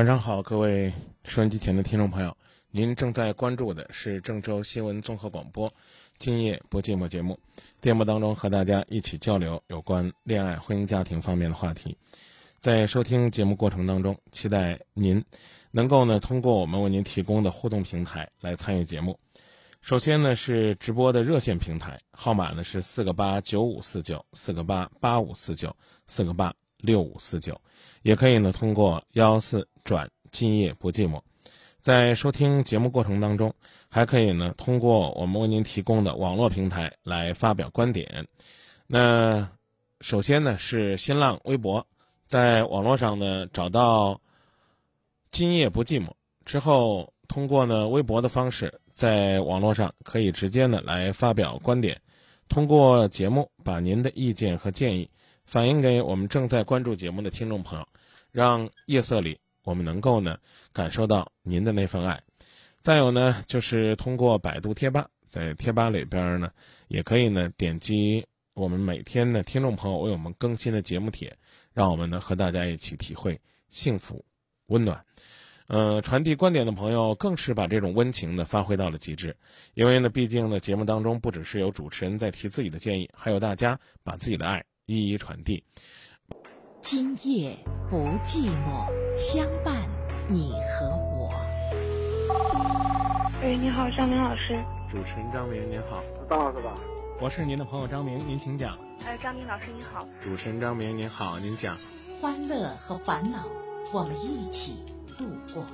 晚上好，各位收音机前的听众朋友，您正在关注的是郑州新闻综合广播《今夜不寂寞》节目，节目当中和大家一起交流有关恋爱、婚姻、家庭方面的话题。在收听节目过程当中，期待您能够呢通过我们为您提供的互动平台来参与节目。首先呢是直播的热线平台，号码呢是四个八九五四九四个八八五四九四个八六五四九，也可以呢通过幺四转今夜不寂寞。在收听节目过程当中，还可以呢通过我们为您提供的网络平台来发表观点。那首先呢是新浪微博，在网络上呢找到“今夜不寂寞”之后，通过呢微博的方式，在网络上可以直接呢来发表观点，通过节目把您的意见和建议反映给我们正在关注节目的听众朋友，让夜色里我们能够呢感受到您的那份爱。再有呢，就是通过百度贴吧，在贴吧里边呢，也可以呢点击我们每天的听众朋友为我们更新的节目帖，让我们呢和大家一起体会幸福、温暖。呃，传递观点的朋友更是把这种温情呢发挥到了极致，因为呢，毕竟呢，节目当中不只是有主持人在提自己的建议，还有大家把自己的爱一一传递。今夜不寂寞，相伴你和我。喂，你好，张明老师。主持人张明您好，张老师吧？我是您的朋友张明，您请讲。哎，张明老师您好。主持人张明您好，您讲。欢乐和烦恼，我们一起度过，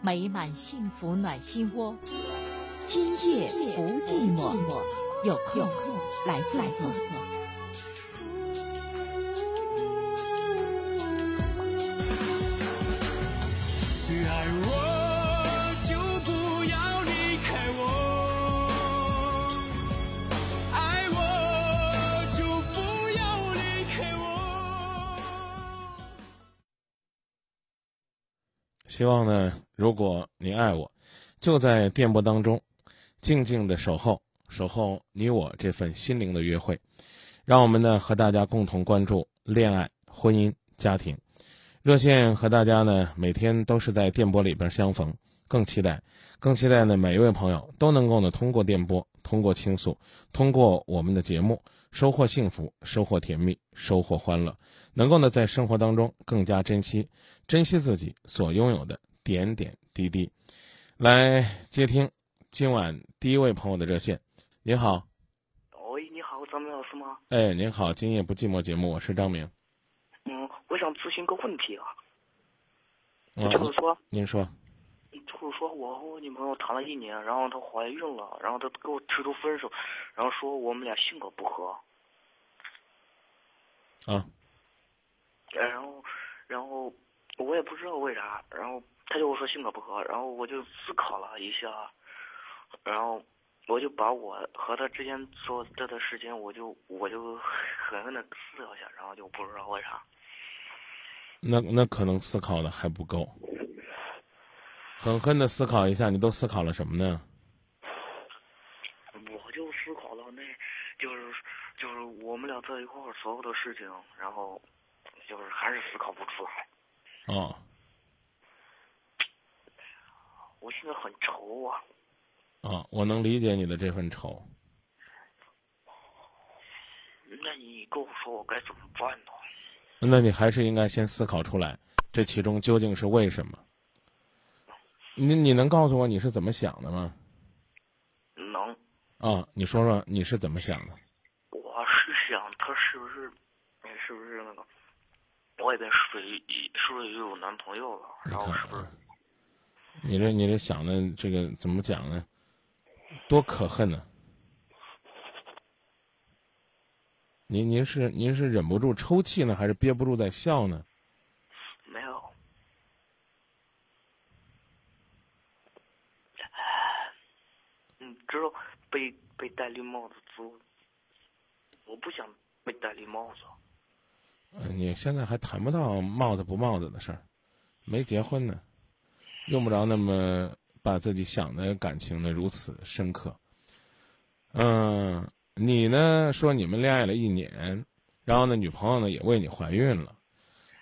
美满幸福暖心窝。今夜不寂寞，有空有空来坐。坐。希望呢，如果您爱我，就在电波当中，静静的守候，守候你我这份心灵的约会。让我们呢和大家共同关注恋爱、婚姻、家庭。热线和大家呢每天都是在电波里边相逢，更期待，更期待呢每一位朋友都能够呢通过电波，通过倾诉，通过我们的节目，收获幸福，收获甜蜜，收获欢乐，能够呢在生活当中更加珍惜，珍惜自己所拥有的点点滴滴。来接听今晚第一位朋友的热线，你好，喂，你好，张明老师吗？哎，您好，今夜不寂寞节目，我是张明，嗯，我想咨询个问题啊，嗯，就是说，您说，就是说我和我女朋友谈了一年，然后她怀孕了，然后她跟我提出分手，然后说我们俩性格不合，啊，然后，然后我也不知道为啥，然后他就说性格不合，然后我就思考了一下，然后我就把我和他之间做这段时间，我就我就狠狠的思考一下，然后就不知道为啥。那那可能思考的还不够，狠狠的思考一下，你都思考了什么呢？我就思考到那，就是就是我们俩在一块儿所有的事情，然后就是还是思考不出来。哦，我现在很愁啊，啊，我能理解你的这份愁。那你跟我说我该怎么办呢？那你还是应该先思考出来，这其中究竟是为什么？你你能告诉我你是怎么想的吗？能，啊，你说说你是怎么想的？我是想他是不是，哎是不是那个外边是不是是不是又有男朋友了？然后是不是啊你这你这想的这个怎么讲呢？多可恨呢！您您是您是忍不住抽泣呢，还是憋不住在笑呢？没有？你知道被被戴绿帽子滋，我不想被戴绿帽子。嗯你现在还谈不到帽子不帽子的事儿，没结婚呢，用不着那么把自己想的感情呢如此深刻。嗯，你呢说你们恋爱了一年，然后呢女朋友呢也为你怀孕了。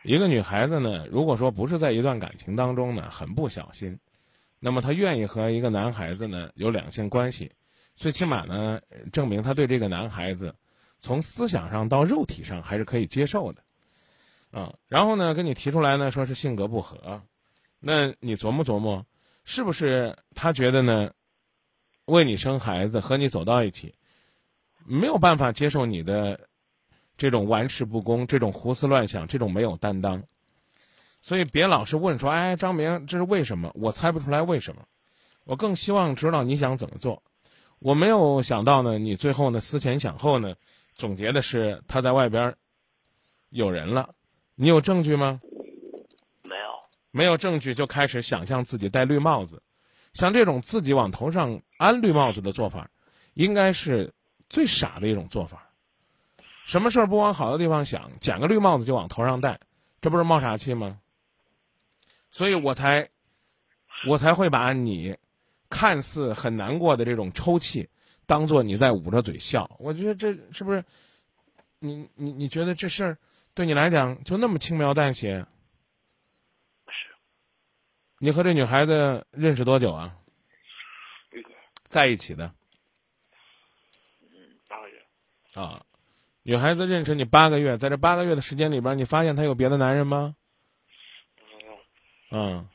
一个女孩子呢，如果说不是在一段感情当中呢很不小心，那么她愿意和一个男孩子呢有两性关系，最起码呢证明她对这个男孩子从思想上到肉体上还是可以接受的，啊，然后呢跟你提出来呢说是性格不合，那你琢磨琢磨，是不是他觉得呢，为你生孩子和你走到一起，没有办法接受你的这种玩世不恭、这种胡思乱想、这种没有担当，所以别老是问说，哎，张明这是为什么？我猜不出来为什么，我更希望知道你想怎么做。我没有想到呢，你最后呢思前想后呢，总结的是他在外边有人了，你有证据吗？没有，没有证据就开始想象自己戴绿帽子，像这种自己往头上安绿帽子的做法，应该是最傻的一种做法。什么事儿不往好的地方想，捡个绿帽子就往头上戴，这不是冒傻气吗？所以我才，我才会把你看似很难过的这种抽泣，当做你在捂着嘴笑。我觉得这是不是，你你你觉得这事儿对你来讲就那么轻描淡写？是你和这女孩子认识多久啊？在一起的嗯，八个月，啊？女孩子认识你八个月，在这八个月的时间里边，你发现她有别的男人吗？没有，嗯，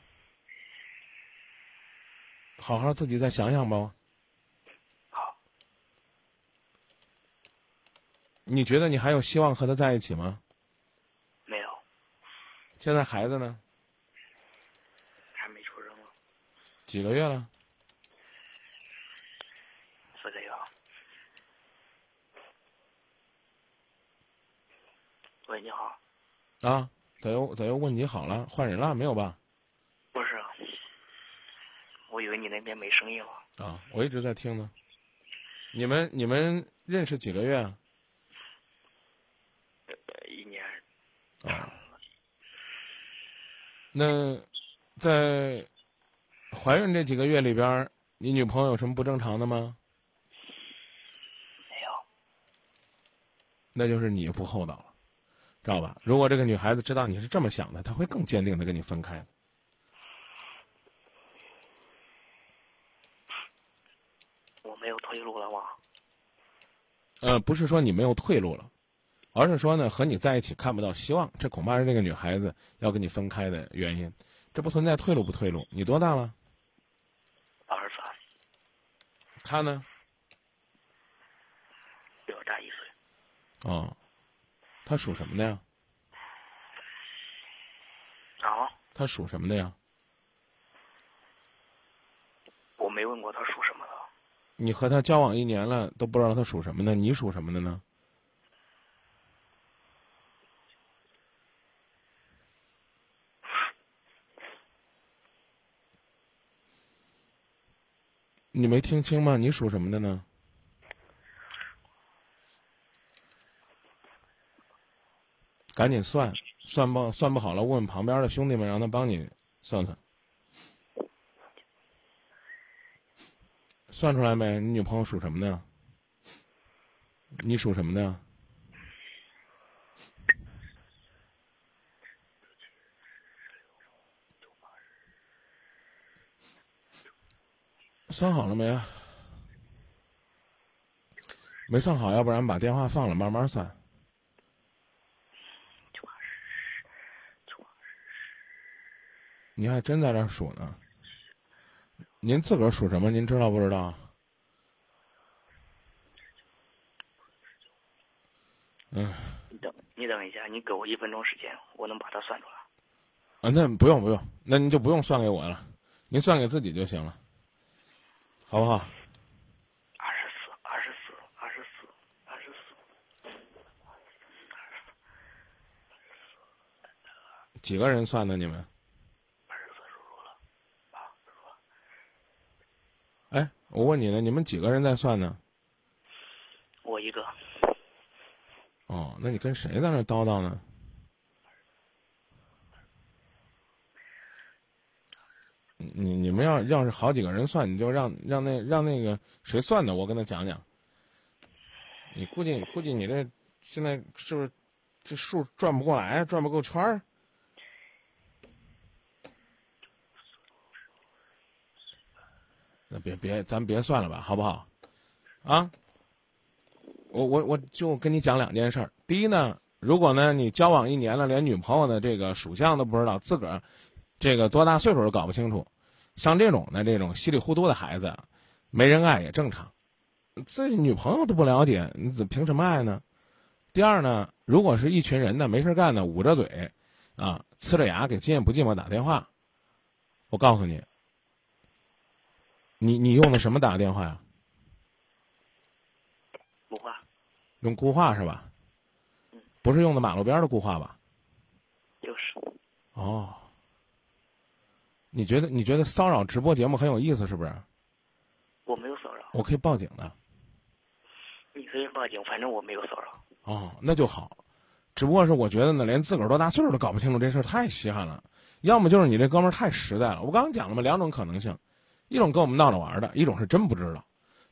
好好自己再想想吧。好，你觉得你还有希望和他在一起吗？没有，现在孩子呢？还没出生呢，几个月了？四个月了。喂，你好，啊？咋又咋又问你好了？换人了没有吧？不是，我以为你那边没声音了。啊，我一直在听呢。你们你们认识几个月啊？呃，一年，啊，那在怀孕这几个月里边儿，你女朋友有什么不正常的吗？没有，那就是你不厚道了，知道吧？如果这个女孩子知道你是这么想的，她会更坚定的跟你分开。我没有退路了吗？呃，不是说你没有退路了，而是说呢，和你在一起看不到希望，这恐怕是那个女孩子要跟你分开的原因。这不存在退路不退路。你多大了？二十三，他呢？比我大一岁。哦，他属什么的呀？啊，他属什么的呀？我没问过他属什么的。你和他交往一年了，都不知道他属什么的，你属什么的呢？你没听清吗？你属什么的呢？赶紧算，算不算不好了，问问旁边的兄弟们，让他帮你算算。算出来没？你女朋友属什么的？你属什么的？算好了没？没算好，要不然把电话放了，慢慢算。你还真在这数呢？您自个儿数什么？您知道不知道？嗯，你等，你等一下，你给我一分钟时间，我能把它算出来。啊，那不用不用，那您就不用算给我了，您算给自己就行了。好不好？二十四，二十四，二十四，二十四，几个人算的你们？二十四输入了，啊，输入了。哎，我问你呢，你们几个人在算呢？我一个，哦，那你跟谁在那叨叨呢？你你们要要是好几个人算，你就让让那让那个谁算的，我跟他讲讲。你估计估计你这现在是不是这数转不过来，转不够圈儿？那别别，咱别算了吧，好不好？啊？我我我就跟你讲两件事儿。第一呢，如果呢你交往一年了，连女朋友的这个属相都不知道，自个儿这个多大岁数都搞不清楚，像这种的这种稀里糊涂的孩子，没人爱也正常。自己女朋友都不了解，你怎凭什么爱呢？第二呢，如果是一群人呢，没事干呢，捂着嘴，啊，呲着牙给今夜不寂寞打电话，我告诉你，你你用的什么打电话呀？固话，用固话是吧？不是用的马路边的固话吧？就是哦，你觉得你觉得骚扰直播节目很有意思是不是？我没有骚扰，我可以报警的。你可以报警，反正我没有骚扰。哦，那就好。只不过是我觉得呢，连自个儿多大岁数都搞不清楚这事儿，太稀罕了。要么就是你这哥们儿太实在了。我刚刚讲了嘛，两种可能性，一种跟我们闹着玩儿的，一种是真不知道。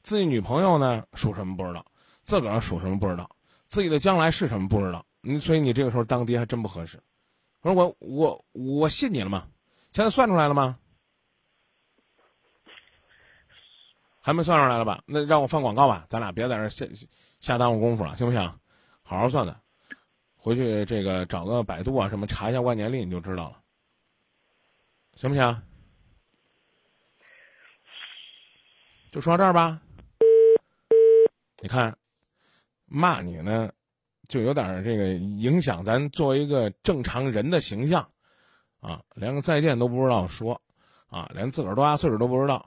自己女朋友呢属什么不知道，自个儿属什么不知道，自己的将来是什么不知道。你所以你这个时候当爹还真不合适。我说我我我信你了吗？现在算出来了吗？还没算出来了吧？那让我放广告吧，咱俩别在这儿瞎瞎耽误功夫了，行不行？好好算算，回去这个找个百度啊什么查一下万年历，你就知道了，行不行？就说到这儿吧。你看，骂你呢，就有点这个影响咱作为一个正常人的形象，啊，连个再见都不知道说，啊，连自个儿多大岁数都不知道，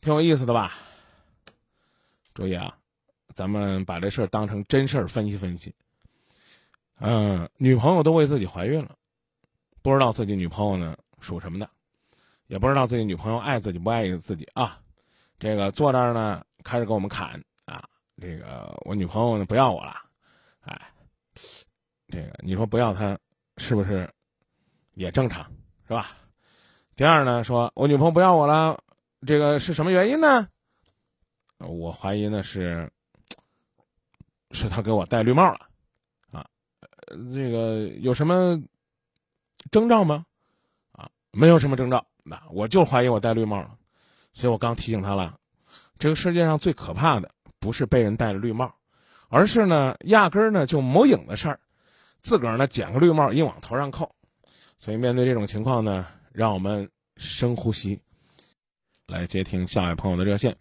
挺有意思的吧？注意啊，咱们把这事儿当成真事儿分析分析。嗯，女朋友都为自己怀孕了，不知道自己女朋友呢属什么的，也不知道自己女朋友爱自己不爱自己啊。这个坐这儿呢，开始给我们砍啊，这个我女朋友呢不要我了，哎，这个你说不要她，是不是也正常是吧？第二呢，说我女朋友不要我了，这个是什么原因呢？我怀疑呢是，是他给我戴绿帽了，啊，这个有什么征兆吗？啊，没有什么征兆，那我就怀疑我戴绿帽了，所以我刚提醒他了，这个世界上最可怕的不是被人戴了绿帽，而是呢压根儿呢就没影的事儿，自个儿呢捡个绿帽硬往头上扣，所以面对这种情况呢，让我们深呼吸，来接听下一位朋友的热线。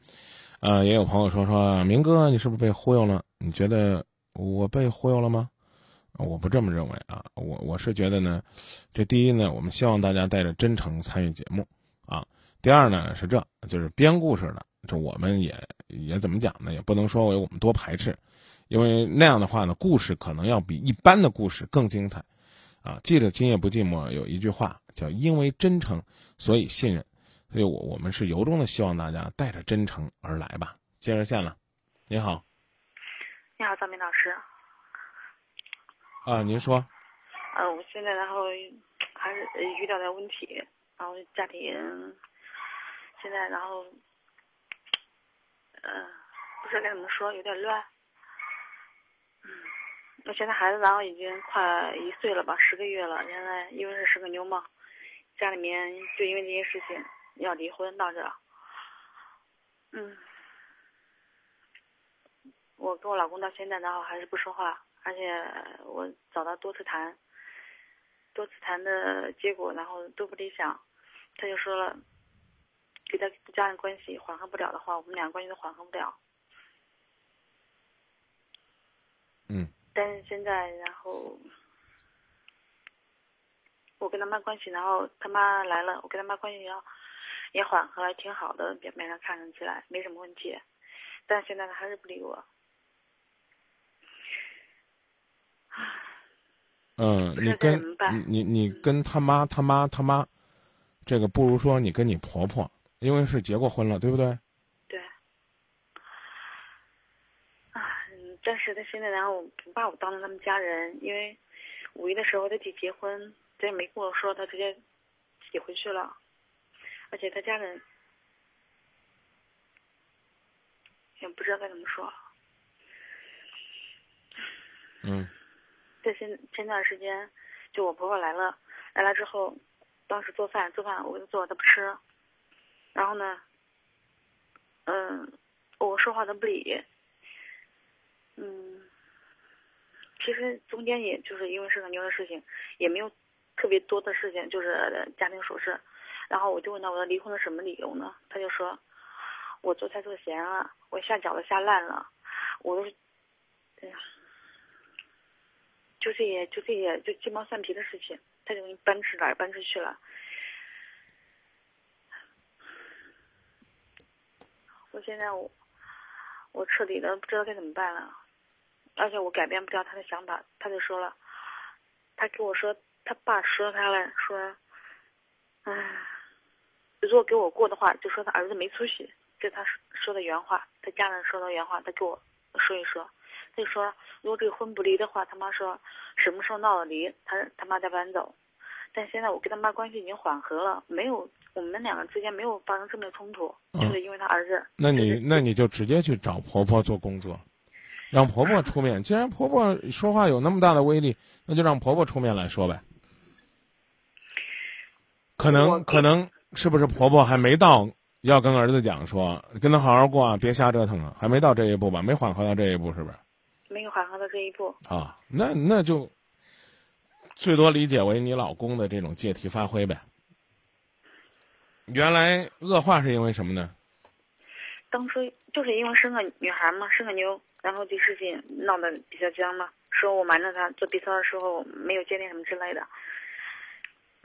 呃，也有朋友说说明哥，你是不是被忽悠了？你觉得我被忽悠了吗？我不这么认为啊，我我是觉得呢，这第一呢，我们希望大家带着真诚参与节目啊。第二呢是这，就是编故事的，这我们也也怎么讲呢？也不能说为我们多排斥，因为那样的话呢，故事可能要比一般的故事更精彩啊。记得今夜不寂寞有一句话叫“因为真诚，所以信任”。所以我我们是由衷的希望大家带着真诚而来吧。接热线了，你好，你好，张明老师。啊，您说，呃，我现在然后还是呃遇到点问题，然后家庭现在然后，呃，不知道该怎么说，有点乱。那，现在孩子然后已经快一岁了吧，十个月了，现在因为是是个妞嘛，家里面就因为这些事情要离婚到这儿。嗯，我跟我老公到现在然后还是不说话，而且我找他多次谈，多次谈的结果然后都不理想，他就说了，给他家人关系缓和不了的话，我们俩关系都缓和不了。嗯，但是现在，然后我跟他妈关系，然后他妈来了，我跟他妈关系要也缓和了，挺好的，表面上看上起来没什么问题，但是现在他还是不理我。嗯，你跟你你你跟他妈他妈他妈，这个不如说你跟你婆婆，因为是结过婚了，对不对？对。啊，嗯但是他现在，然后不把我当成他们家人，因为五一的时候他姐结婚，他也没跟我说，他直接自己回去了，而且他家人也不知道该怎么说。嗯。在现前段时间，就我婆婆来了，来了之后，当时做饭做饭我给她做，她不吃，然后呢，嗯，我说话她不理，嗯，其实中间也就是因为是个牛的事情，也没有特别多的事情，就是家庭琐事，然后我就问他我说离婚的什么理由呢？他就说，我做菜做咸了，我下饺子下烂了，我都，哎呀。就这些，就这些，就鸡毛蒜皮的事情，他就给你搬出来，搬出去了。我现在我，我彻底的不知道该怎么办了，而且我改变不了他的想法。他就说了，他跟我说，他爸说他了，说，唉，如果给我过的话，就说他儿子没出息，这是他说的原话，他家人说的原话，他给我说一说。他就说，如果这个婚不离的话，他妈说什么时候闹了离，他他妈再搬走。但现在我跟他妈关系已经缓和了，没有我们两个之间没有发生正面冲突，嗯就是因为他儿子。那你那你就直接去找婆婆做工作，让婆婆出面。既然婆婆说话有那么大的威力，那就让婆婆出面来说呗。可能可能是不是婆婆还没到要跟儿子讲说，跟他好好过啊，别瞎折腾啊，还没到这一步吧？没缓和到这一步是不是？没有缓和到这一步。啊，那那就最多理解为你老公的这种借题发挥呗。原来恶化是因为什么呢？当初就是因为生个女孩嘛，生个妞，然后这事情闹得比较僵嘛，说我瞒着他做 B 超的时候没有鉴定什么之类的。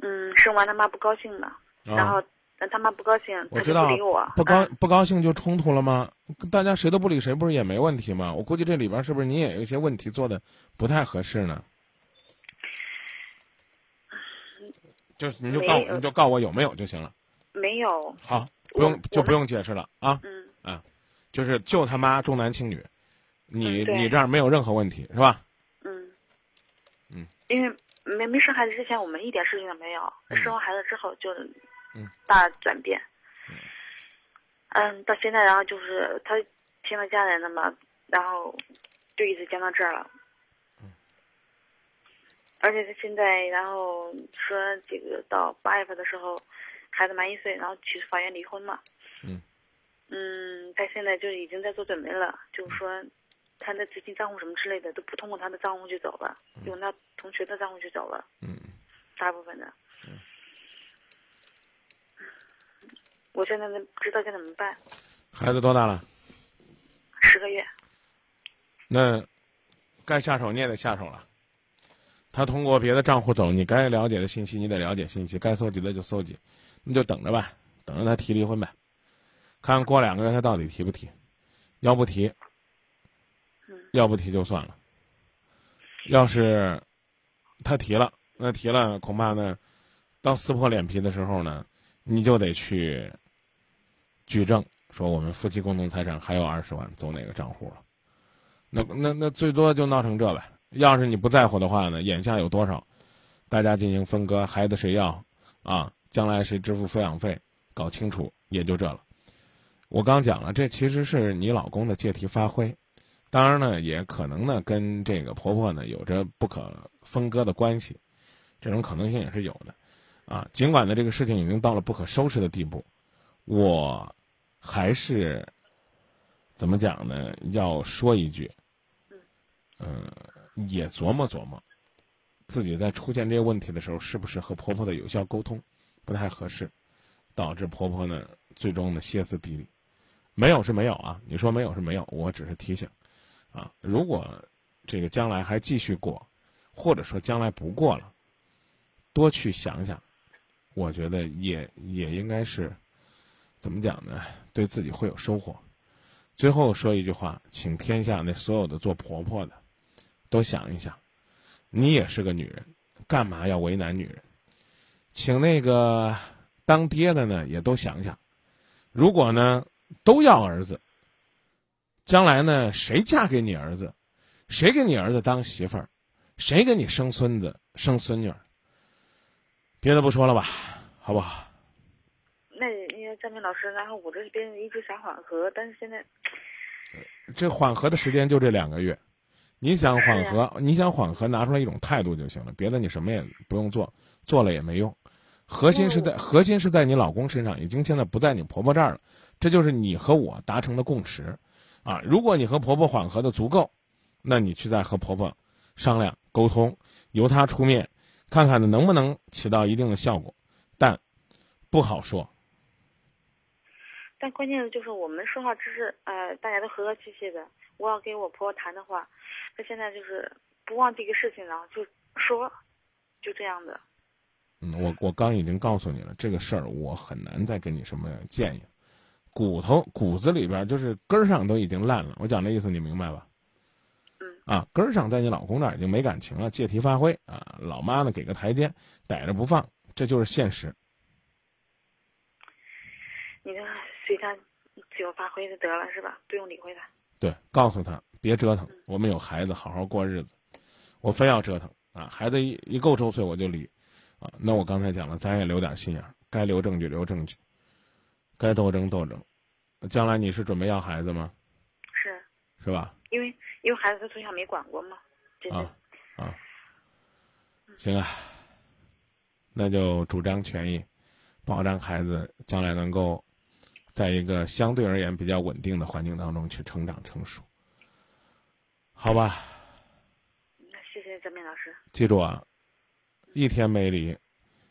嗯，生完他妈不高兴了，然后那他妈不高兴，他就啊我知道不理我。不高嗯不高兴就冲突了吗？大家谁都不理谁，不是也没问题吗？我估计这里边是不是你也有一些问题做的不太合适呢？就是你就告你就告我有没有就行了。没有，好，不用就不用解释了啊，嗯，啊就是就他妈重男轻女，你嗯你这儿没有任何问题是吧？嗯，嗯，因为没没生孩子之前，我们一点事情都没有，嗯生完孩子之后就嗯大转变。嗯，到现在然后就是他听了家人的嘛，然后就一直僵到这儿了。嗯而且他现在然后说这个到八月份的时候，孩子满一岁，然后去法院离婚嘛。嗯。嗯，他现在就已经在做准备了，就是说他的资金账户什么之类的都不通过他的账户就走了，用他同学的账户就走了，嗯，大部分的。嗯我现在都不知道该怎么办，孩子多大了？十个月。那该下手你也得下手了。他通过别的账户走，你该了解的信息你得了解信息，该搜集的就搜集，那就等着吧，等着他提离婚呗，看过两个月他到底提不提，要不提，嗯要不提就算了。要是他提了，那提了恐怕呢，到撕破脸皮的时候呢，你就得去举证，说我们夫妻共同财产还有二十万走哪个账户了。那那那最多就闹成这呗。要是你不在乎的话呢，眼下有多少，大家进行分割，孩子谁要，啊，将来谁支付抚养费，搞清楚也就这了。我刚讲了，这其实是你老公的借题发挥，当然呢，也可能呢跟这个婆婆呢有着不可分割的关系，这种可能性也是有的，啊，尽管呢这个事情已经到了不可收拾的地步，我还是怎么讲呢？要说一句，嗯、也琢磨琢磨，自己在出现这些问题的时候，是不是和婆婆的有效沟通不太合适，导致婆婆呢最终呢歇斯底里。没有是没有啊，你说没有是没有，我只是提醒，啊，如果这个将来还继续过，或者说将来不过了，多去想想，我觉得也也应该是怎么讲呢？对自己会有收获。最后说一句话，请天下那所有的做婆婆的都想一想，你也是个女人，干嘛要为难女人？请那个当爹的呢，也都想想，如果呢都要儿子，将来呢谁嫁给你儿子，谁给你儿子当媳妇儿，谁给你生孙子？生孙女儿？别的不说了吧，好不好？那因为张明老师，然后我这边一直想缓和，但是现在这缓和的时间就这两个月，你想缓是和，你想缓和，拿出来一种态度就行了，别的你什么也不用做，做了也没用。核心是在核心是在你老公身上，已经现在不在你婆婆这儿了，这就是你和我达成的共识，啊，如果你和婆婆缓和的足够，那你去再和婆婆商量沟通，由她出面，看看呢能不能起到一定的效果，但不好说。但关键的就是我们说话只是呃大家都和和气气的，我要跟我婆婆谈的话，她现在就是不忘这个事情了，就说，就这样的。嗯，我我刚已经告诉你了，这个事儿我很难再给你什么建议。骨头骨子里边就是根儿上都已经烂了，我讲这意思你明白吧？嗯。啊，根儿上在你老公那儿已经没感情了，借题发挥啊，老妈呢给个台阶，逮着不放，这就是现实。你就随他自由发挥就得了，是吧？不用理会他。对，告诉他别折腾，我们有孩子，好好过日子。我非要折腾啊，孩子一一够周岁我就离，啊，那我刚才讲了，咱也留点心眼儿，该留证据留证据，该斗争斗争。将来你是准备要孩子吗？是是吧？因为因为孩子他从小没管过嘛，真的。啊啊，行啊，那就主张权益，保障孩子将来能够在一个相对而言比较稳定的环境当中去成长成熟，好吧？那谢谢张明老师。记住啊，一天没离，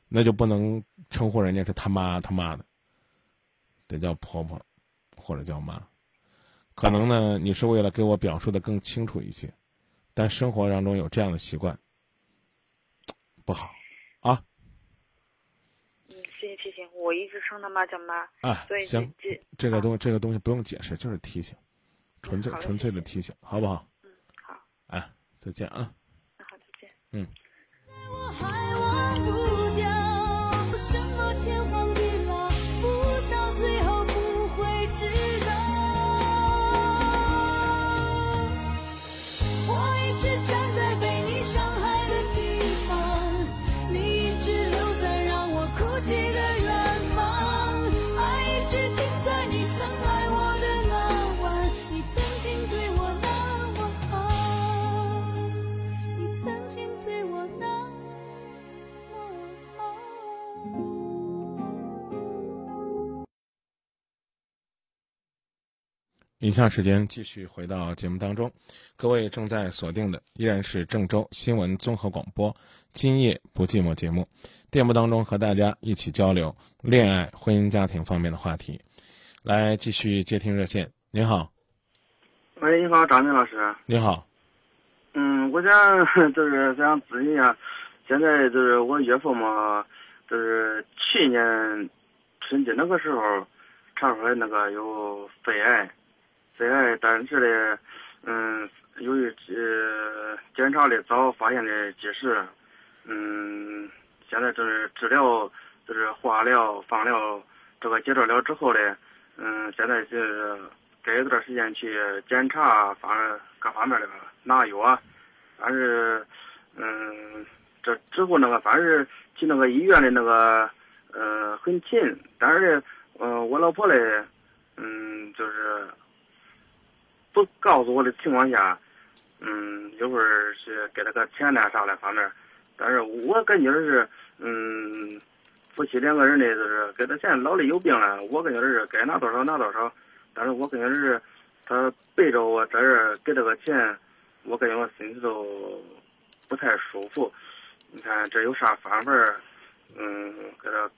那就不能称呼人家是他妈他妈的，得叫婆婆或者叫妈。可能呢，你是为了给我表述的更清楚一些，但生活当中有这样的习惯不好啊嗯，谢谢提醒，我一直称他妈叫妈，啊所以！行，这这个东这个东西不用解释，就是提醒，纯粹纯粹的提醒，好不好？嗯好，哎，再见啊！那好，再见。嗯。以下时间继续回到节目当中，各位正在锁定的依然是郑州新闻综合广播《今夜不寂寞》节目，电波当中和大家一起交流恋爱、婚姻、家庭方面的话题。来，继续接听热线。您好，喂，你好，张明老师。你好，嗯，我想 就是想咨询一下，现在就是我岳父嘛，就是去年春节那个时候查出来那个有肺癌，肺癌，但是呢，嗯，由于呃检查的早，发现的及时，嗯，现在就是治疗，就是化疗、放疗这个阶段了之后呢，嗯，现在是隔一段时间去检查，反正各方面的拿药啊，但是，嗯，这之后那个反正是去那个医院的那个，呃，很近，但是呢，嗯、我老婆嘞，嗯，就是不告诉我的情况下，嗯，一会儿是给他个钱呐啥的方面，但是我感觉是，嗯，夫妻两个人呢，就是给他钱，老的有病了，我感觉是该拿多少拿多少，但是我感觉是他背着我在这给这个钱，我感觉我心里头不太舒服。你看这有啥方法？嗯，给他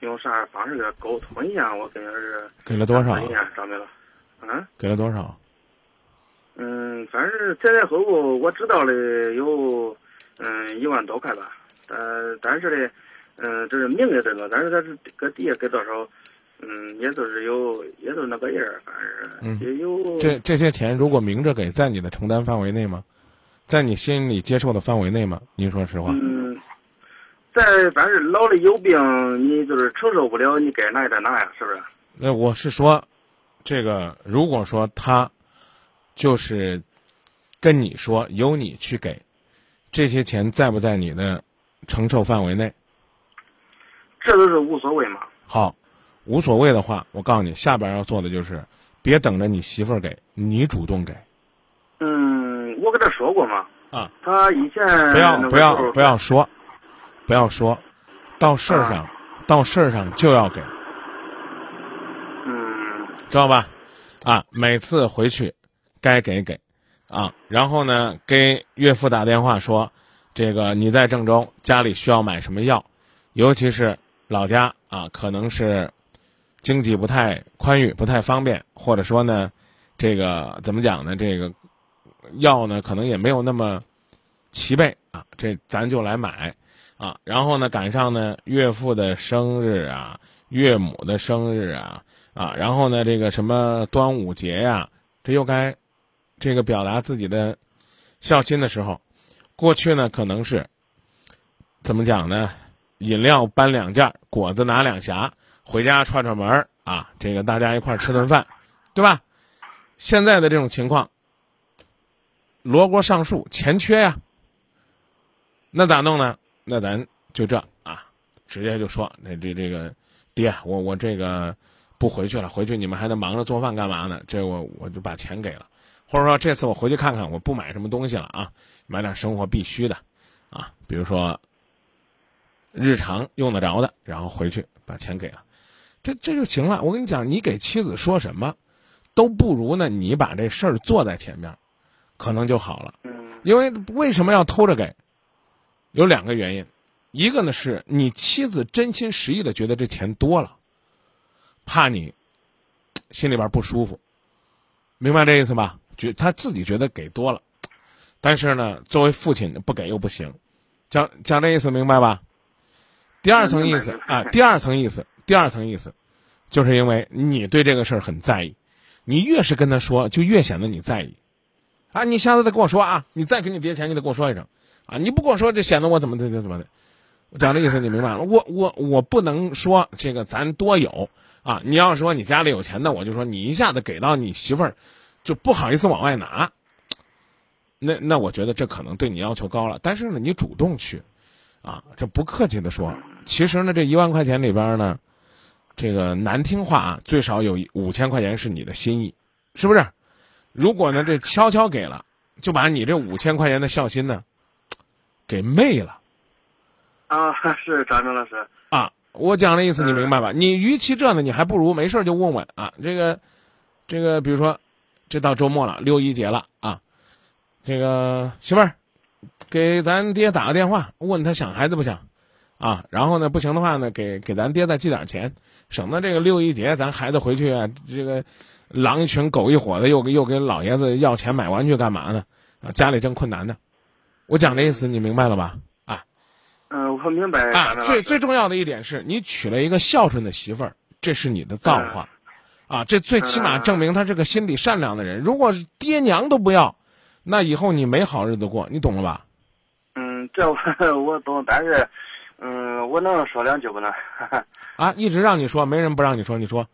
用啥方式给他沟通一下？我感觉是给了多少张明了。嗯，给了多少？嗯，反正前前后后我知道的有嗯一万多块吧，但但是呢，嗯，这是明的这个，但是他是搁底下给多少，嗯，也都是有，也都是那个样儿，反嗯正也有。这这些钱如果明着给，在你的承担范围内吗？在你心里接受的范围内吗？您说实话。嗯，在反正老的有病，你就是承受不了，你该拿也得拿呀，是不是？那我是说，这个如果说他就是跟你说由你去给，这些钱在不在你的承受范围内？这都是无所谓嘛。好，无所谓的话，我告诉你，下边要做的就是别等着你媳妇儿给，你主动给嗯，我跟他说过嘛，啊！他以前不要不要不要说，不要说，到事儿上，到事儿上就要给，嗯知道吧？啊，每次回去该给给，啊，然后呢，给岳父打电话说，这个你在郑州，家里需要买什么药，尤其是老家啊，可能是经济不太宽裕、不太方便，或者说呢，这个怎么讲呢？这个药呢，可能也没有那么齐备啊，这咱就来买啊。然后呢，赶上呢岳父的生日啊，岳母的生日啊。啊，然后呢，这个什么端午节呀、这又该这个表达自己的孝心的时候，过去呢可能是怎么讲呢？饮料搬两件，果子拿两匣，回家串串门儿啊，这个大家一块儿吃顿饭，对吧？现在的这种情况，罗锅上树，钱缺呀，那咋弄呢？那咱就这啊，直接就说，那这这个爹，我我这个。不回去了，回去你们还得忙着做饭干嘛呢？这我我就把钱给了，或者说这次我回去看看，我不买什么东西了啊，买点生活必须的，啊，比如说日常用得着的，然后回去把钱给了，这这就行了。我跟你讲，你给妻子说什么，都不如呢你把这事儿做在前面，可能就好了。嗯因为为什么要偷着给？有两个原因，一个呢是你妻子真心实意的觉得这钱多了。怕你心里边不舒服，明白这意思吧？觉他自己觉得给多了，但是呢，作为父亲不给又不行，讲讲这意思明白吧？第二层意思啊，第二层意思，第二层意思，就是因为你对这个事儿很在意，你越是跟他说，就越显得你在意。啊，你下次再跟我说啊，你再给你爹钱，你得跟我说一声啊，你不跟我说，这显得我怎么怎么怎么的。我讲这意思你明白了？我我我不能说这个咱多有。啊，你要说你家里有钱那，我就说你一下子给到你媳妇儿，就不好意思往外拿。那那我觉得这可能对你要求高了，但是呢，你主动去，啊，这不客气的说，其实呢，这一万块钱里边呢，这个难听话啊，最少有五千块钱是你的心意，是不是？如果呢，这悄悄给了，就把你这五千块钱的孝心呢，给昧了。啊，是张明老师。啊。我讲的意思你明白吧？你与其这呢，你还不如没事就问问啊。这个，这个，比如说，这到周末了，六一节了啊。这个媳妇儿，给咱爹打个电话，问他想孩子不想啊？然后呢，不行的话呢，给给咱爹再寄点钱，省得这个六一节咱孩子回去啊，这个狼一群狗一伙的，又又给老爷子要钱买玩具干嘛呢？啊，家里正困难呢。我讲这意思你明白了吧？啊嗯，我明白。啊，最最重要的一点是你娶了一个孝顺的媳妇儿，这是你的造化，啊，这最起码证明他是个心地善良的人。如果是爹娘都不要，那以后你没好日子过，你懂了吧？嗯，这我 我懂，但是，嗯，我能说两句不能？啊，一直让你说，没人不让你说，你说。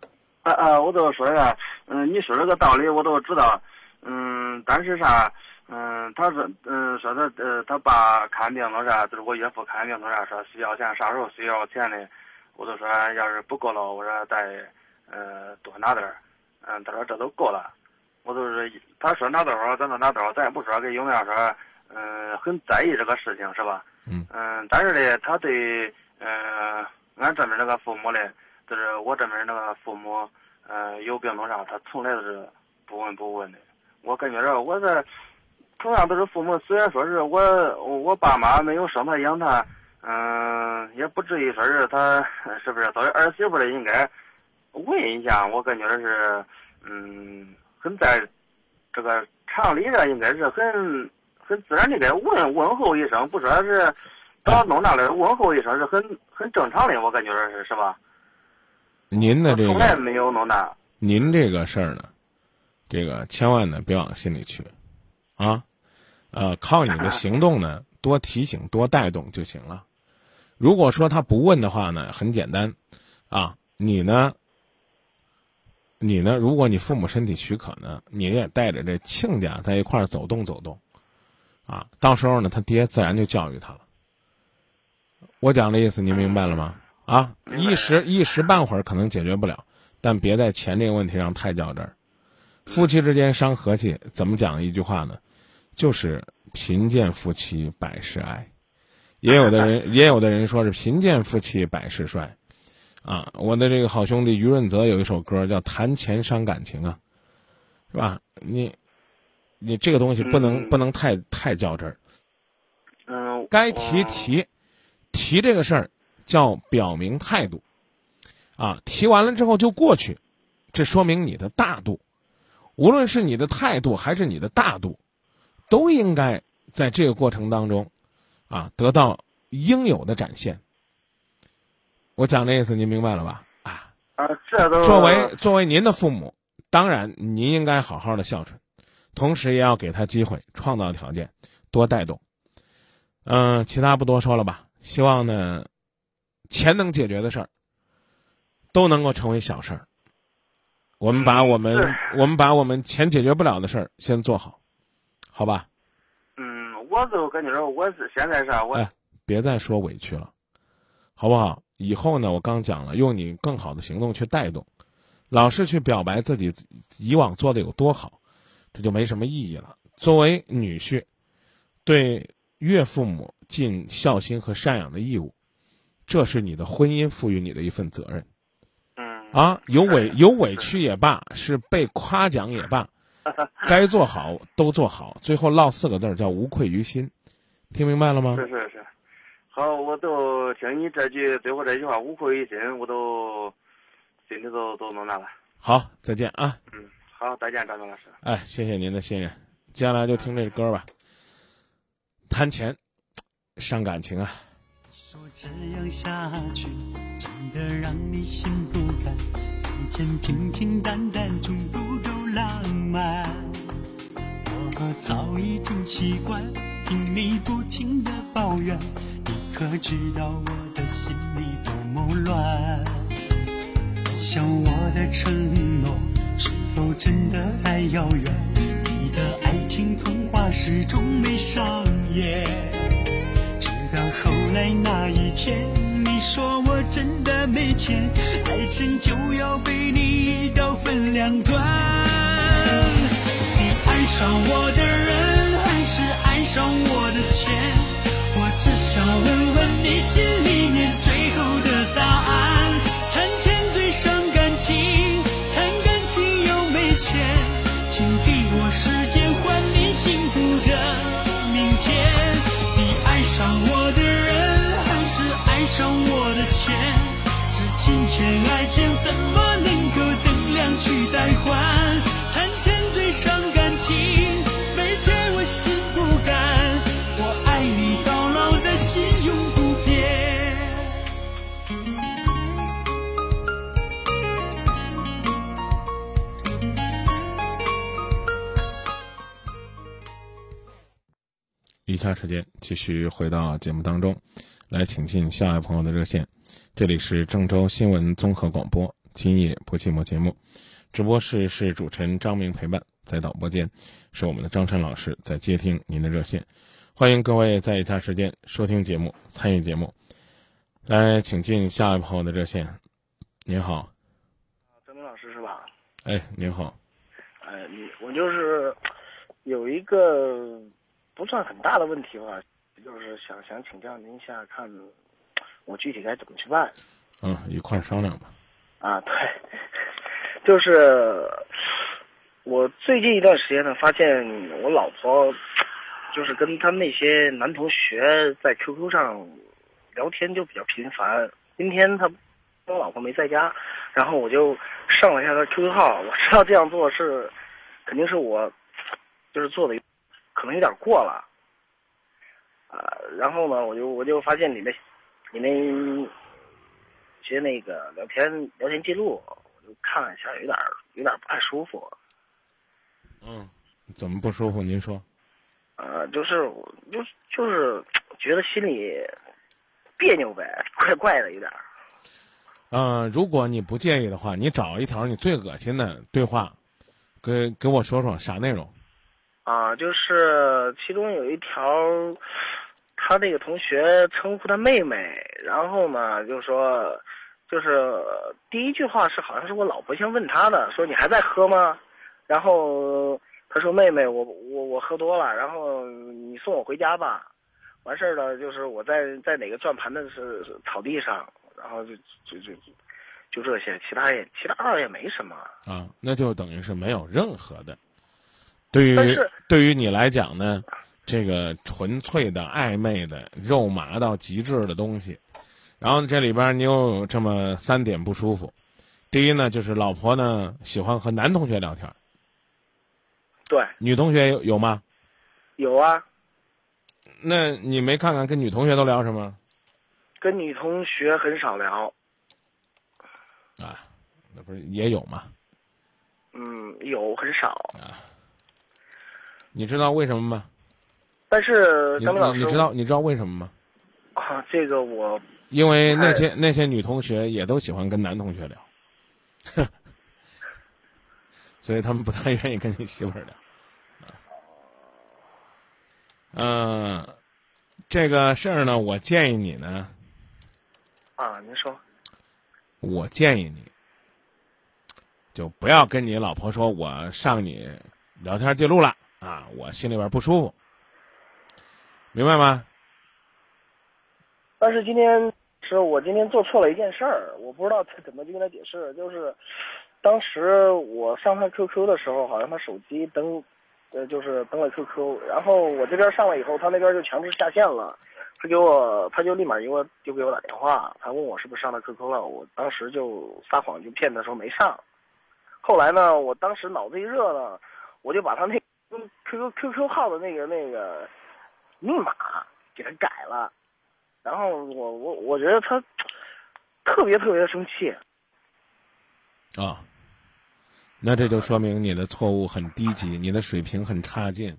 啊啊，我都说呀，嗯，你说这个道理我都知道，嗯，但是啥？嗯，他说，嗯，说他，呃，他爸看病了啥，就是我岳父看病了啥，说需要钱，啥时候需要钱的，我就说要是不够了，我说再，呃，多拿点儿，嗯，他说这都够了，我都是他说拿多少咱就拿多少，咱也不说给有没有说，嗯，很在意这个事情是吧？嗯。嗯，但是呢，他对，嗯，俺这边那个父母呢，就是我这边那个父母，呃，有病弄啥，他从来都是不闻不问的，我感觉着我这。同样都是父母，虽然说是我我爸妈没有生他养他，嗯，也不至于说是他是不是作为儿媳妇的应该问一下，我感觉是，嗯，很在这个常理上应该是很很自然的该问问候一声，不说是到弄那来问候一声是很很正常的，我感觉是是吧？您的这个从来，没有弄那。您这个事儿呢，这个千万呢别往心里去，啊，呃，靠你的行动呢，多提醒、多带动就行了。如果说他不问的话呢，很简单，啊，你呢，你呢，如果你父母身体许可呢，你也带着这亲家在一块儿走动走动，啊，到时候呢，他爹自然就教育他了。我讲的意思您明白了吗？啊，一时一时半会儿可能解决不了，但别在钱这个问题上太较真儿。夫妻之间伤和气，怎么讲一句话呢？就是贫贱夫妻百事哀。也有的人，也有的人说是贫贱夫妻百事衰。啊，我的这个好兄弟于润泽有一首歌叫《谈钱伤感情》啊，是吧？你，你这个东西不能、嗯不能太太较真儿，嗯，该提提，提这个事儿叫表明态度，啊，提完了之后就过去，这说明你的大度。无论是你的态度还是你的大度，都应该在这个过程当中，啊，得到应有的展现。我讲的意思，您明白了吧？啊，啊，这都作为作为您的父母，当然您应该好好的孝顺，同时也要给他机会，创造条件，多带动。嗯、其他不多说了吧。希望呢，钱能解决的事儿，都能够成为小事儿。我们把我们、是我们把我们钱解决不了的事儿先做好，好吧？嗯，我就跟你说我是现在是啊我哎别再说委屈了，好不好？以后呢，我刚讲了，用你更好的行动去带动，老是去表白自己以往做的有多好，这就没什么意义了。作为女婿，对岳父母尽孝心和赡养的义务，这是你的婚姻赋予你的一份责任嗯啊！有委有委屈也罢，是被夸奖也罢，该做好都做好，最后落四个字儿叫无愧于心，听明白了吗？是是是，好，我都听你这句最后这句话无愧于心，我都心里都都弄那了。好，再见啊！嗯，好，再见，张明老师。哎，谢谢您的信任。接下来就听这歌吧。谈钱，伤感情啊！说这样下去，真的让你心不甘。每天平平淡淡总不够浪漫。我早已经习惯听你不停的抱怨，你可知道我的心里多么乱？想我的承诺是否真的太遥远？你的爱情童话始终没上演。直到后来那一天，你说我真的没钱，爱情就要被你一刀分两段。你爱上我的人，还是爱上我的钱？我只想问问你心里面最下时间继续回到节目当中，来请进下一位朋友的热线。这里是郑州新闻综合广播《今夜不寂寞》节目，直播室是主持人张明陪伴，在导播间是我们的张晨老师在接听您的热线。欢迎各位在以下时间收听节目、参与节目。来，请进下一位朋友的热线。您好，张明老师是吧？哎，您好，哎，你我就是有一个不算很大的问题吧，就是想想请教您一下，看我具体该怎么去办嗯，一块儿商量吧。啊？对，就是我最近一段时间呢，发现我老婆就是跟她那些男同学在 QQ 上聊天就比较频繁。今天她我老婆没在家，然后我就上了一下她 QQ 号，我知道这样做是肯定是我就是做的可能有点过了。啊，然后呢，我就我就发现你的你那些那个聊天聊天记录，我就看了一下，有点有点不太舒服。嗯，怎么不舒服？您说。呃，就是就就是觉得心里别扭呗，怪怪的有点。嗯，如果你不介意的话，你找一条你最恶心的对话，给给我说说啥内容？啊，就是其中有一条，他那个同学称呼他妹妹，然后呢，就说，就是第一句话是好像是我老婆先问他的，说你还在喝吗？然后他说妹妹，我我我喝多了，然后你送我回家吧。完事儿了，就是我在在哪个转盘的是草地上，然后就就就就这些，其他也其他倒也没什么。啊，那就等于是没有任何的。对于对于你来讲呢，这个纯粹的暧昧的肉麻到极致的东西，然后这里边你又有这么三点不舒服。第一呢，就是老婆呢喜欢和男同学聊天，对，女同学有有吗？有啊，那你没看看跟女同学都聊什么跟女同学很少聊。啊？那不是也有吗？嗯，有很少。啊，你知道为什么吗？但是你张明老师，你你知道你知道为什么吗？啊？这个我因为那哎些那些女同学也都喜欢跟男同学聊，所以他们不太愿意跟你媳妇儿聊。嗯、这个事儿呢，我建议你呢，啊，您说我建议你，就不要跟你老婆说我上你聊天记录了啊，我心里边不舒服，明白吗？但是今天是我今天做错了一件事儿，我不知道怎么去跟他解释。就是当时我上他 QQ 的时候，好像他手机登，呃，就是登了 QQ，然后我这边上了以后，他那边就强制下线了。他给我，他就立马给我就给我打电话，他问我是不是上他 QQ 了，我当时就撒谎就骗他说没上。后来呢，我当时脑子一热呢，我就把他那 QQ QQ 号的那个那个密码给他改了。然后我我我觉得他特别特别的生气，啊，那这就说明你的错误很低级，你的水平很差劲。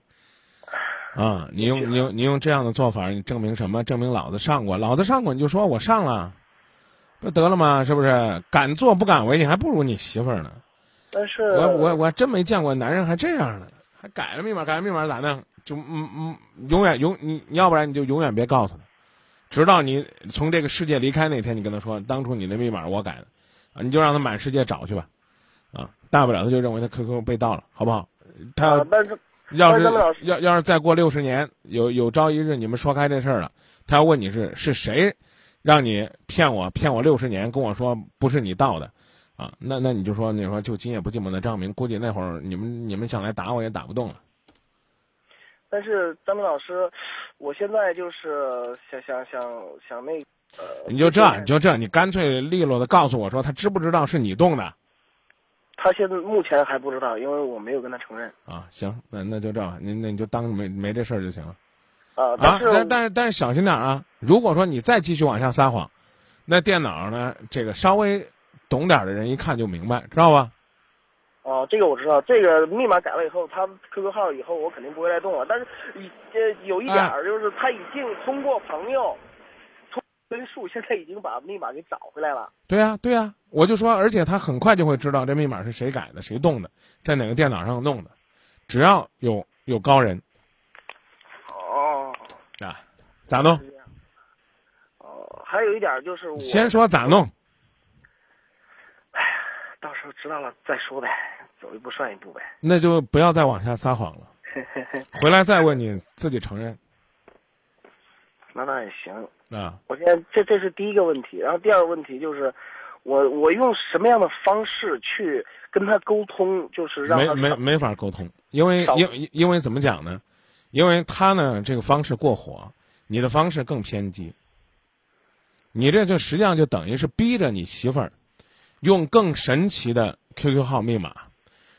啊，你用你用你用这样的做法，你证明什么？证明老子上过，老子上过，你就说我上了，不得了吗？是不是？敢作不敢为，你还不如你媳妇儿呢。但是我我我真没见过男人还这样的，还改了密码，改了密码咋弄？就嗯嗯，永远永你你要不然你就永远别告诉他，直到你从这个世界离开那天，你跟他说，当初你的密码我改的，啊，你就让他满世界找去吧，啊，大不了他就认为他 QQ 被盗了，好不好？他要啊，但是要要是再过六十年，有有朝一日你们说开这事儿了，他要问你是是谁让你骗我骗我六十年，跟我说不是你盗的，啊，那那你就说你说就今夜不寂寞的张明，估计那会儿你们你们想来打我也打不动了。但是张明老师，我现在就是想想想想那呃，你就这你就这，你干脆利落的告诉我说他知不知道是你动的他现在目前还不知道，因为我没有跟他承认啊？行，那那就这样，你那你就当没没这事儿就行了。啊。啊，但是、但但是但是小心点啊！如果说你再继续往下撒谎，那电脑呢，这个稍微懂点的人一看就明白，知道吧？哦、这个我知道，这个密码改了以后，他 QQ 号以后我肯定不会再动了。但是一呃有一点儿就是他已经通过朋友，通分数现在已经把密码给找回来了。对呀、对呀、我就说，而且他很快就会知道这密码是谁改的、谁动的，在哪个电脑上弄的，只要有有高人哦啊，咋弄？哦，还有一点就是我先说咋弄？到时候知道了再说呗，走一步算一步呗。那就不要再往下撒谎了，回来再问你自己承认那那也行。啊。我现在这这是第一个问题，然后第二个问题就是，我我用什么样的方式去跟他沟通，就是让他没没没法沟通，因为少因因为怎么讲呢？因为他呢这个方式过火，你的方式更偏激。你这就实际上就等于是逼着你媳妇儿用更神奇的 QQ 号密码，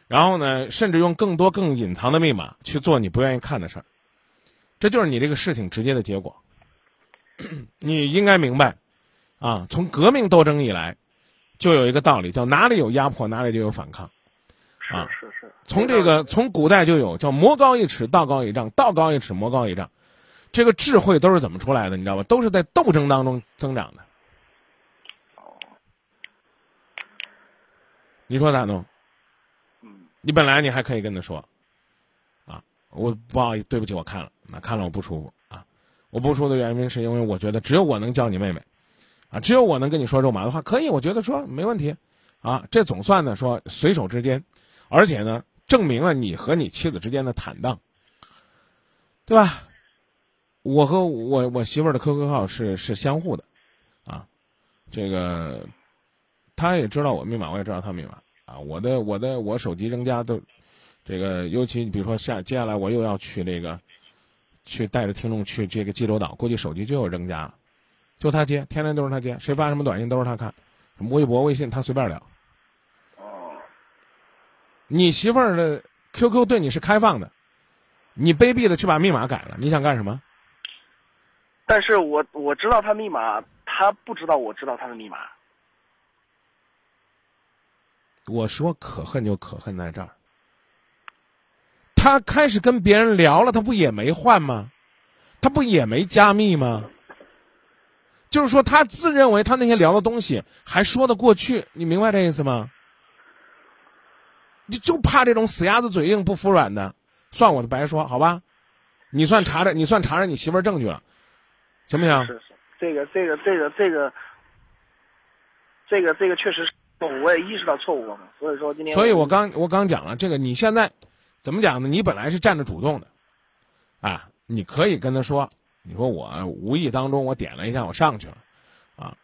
然后呢，甚至用更多更隐藏的密码去做你不愿意看的事儿，这就是你这个事情直接的结果。你应该明白，啊，从革命斗争以来，就有一个道理，叫哪里有压迫，哪里就有反抗。啊，是是。从这个从古代就有叫魔高一尺，道高一丈，道高一尺，魔高一丈。这个智慧都是怎么出来的？你知道吧？都是在斗争当中增长的。你说咋弄？嗯，你本来你还可以跟他说，啊，我不好意思，对不起，我看了，那看了我不舒服啊。我不舒服的原因是因为我觉得只有我能叫你妹妹，啊，只有我能跟你说肉麻的话，可以，我觉得说没问题，啊，这总算呢说随手之间，而且呢证明了你和你妻子之间的坦荡，对吧？我和我我媳妇儿的 QQ 号是是相互的，啊，这个她也知道我密码，我也知道他密码啊。我的我的我手机扔家都，这个尤其比如说下接下来我又要去这个，去带着听众去这个济州岛，估计手机就有扔家了，就他接，天天都是他接，谁发什么短信都是他看，什么微博、微信他随便聊。哦，你媳妇儿的 QQ 对你是开放的，你卑鄙的去把密码改了，你想干什么？但是我我知道他密码，他不知道我知道他的密码。我说可恨就可恨在这儿，他开始跟别人聊了，他不也没换吗？他不也没加密吗？就是说，他自认为他那些聊的东西还说得过去，你明白这意思吗？你就怕这种死鸭子嘴硬不服软的，算我的白说，好吧？你算查着，你算查着你媳妇儿证据了，行不行？是是，这个这个这个这个，这个这个确实是，我也意识到错误了嘛。所以说今天，所以我刚我刚讲了，这个你现在怎么讲呢？你本来是站着主动的，啊，你可以跟他说，你说我无意当中我点了一下，我上去了，啊，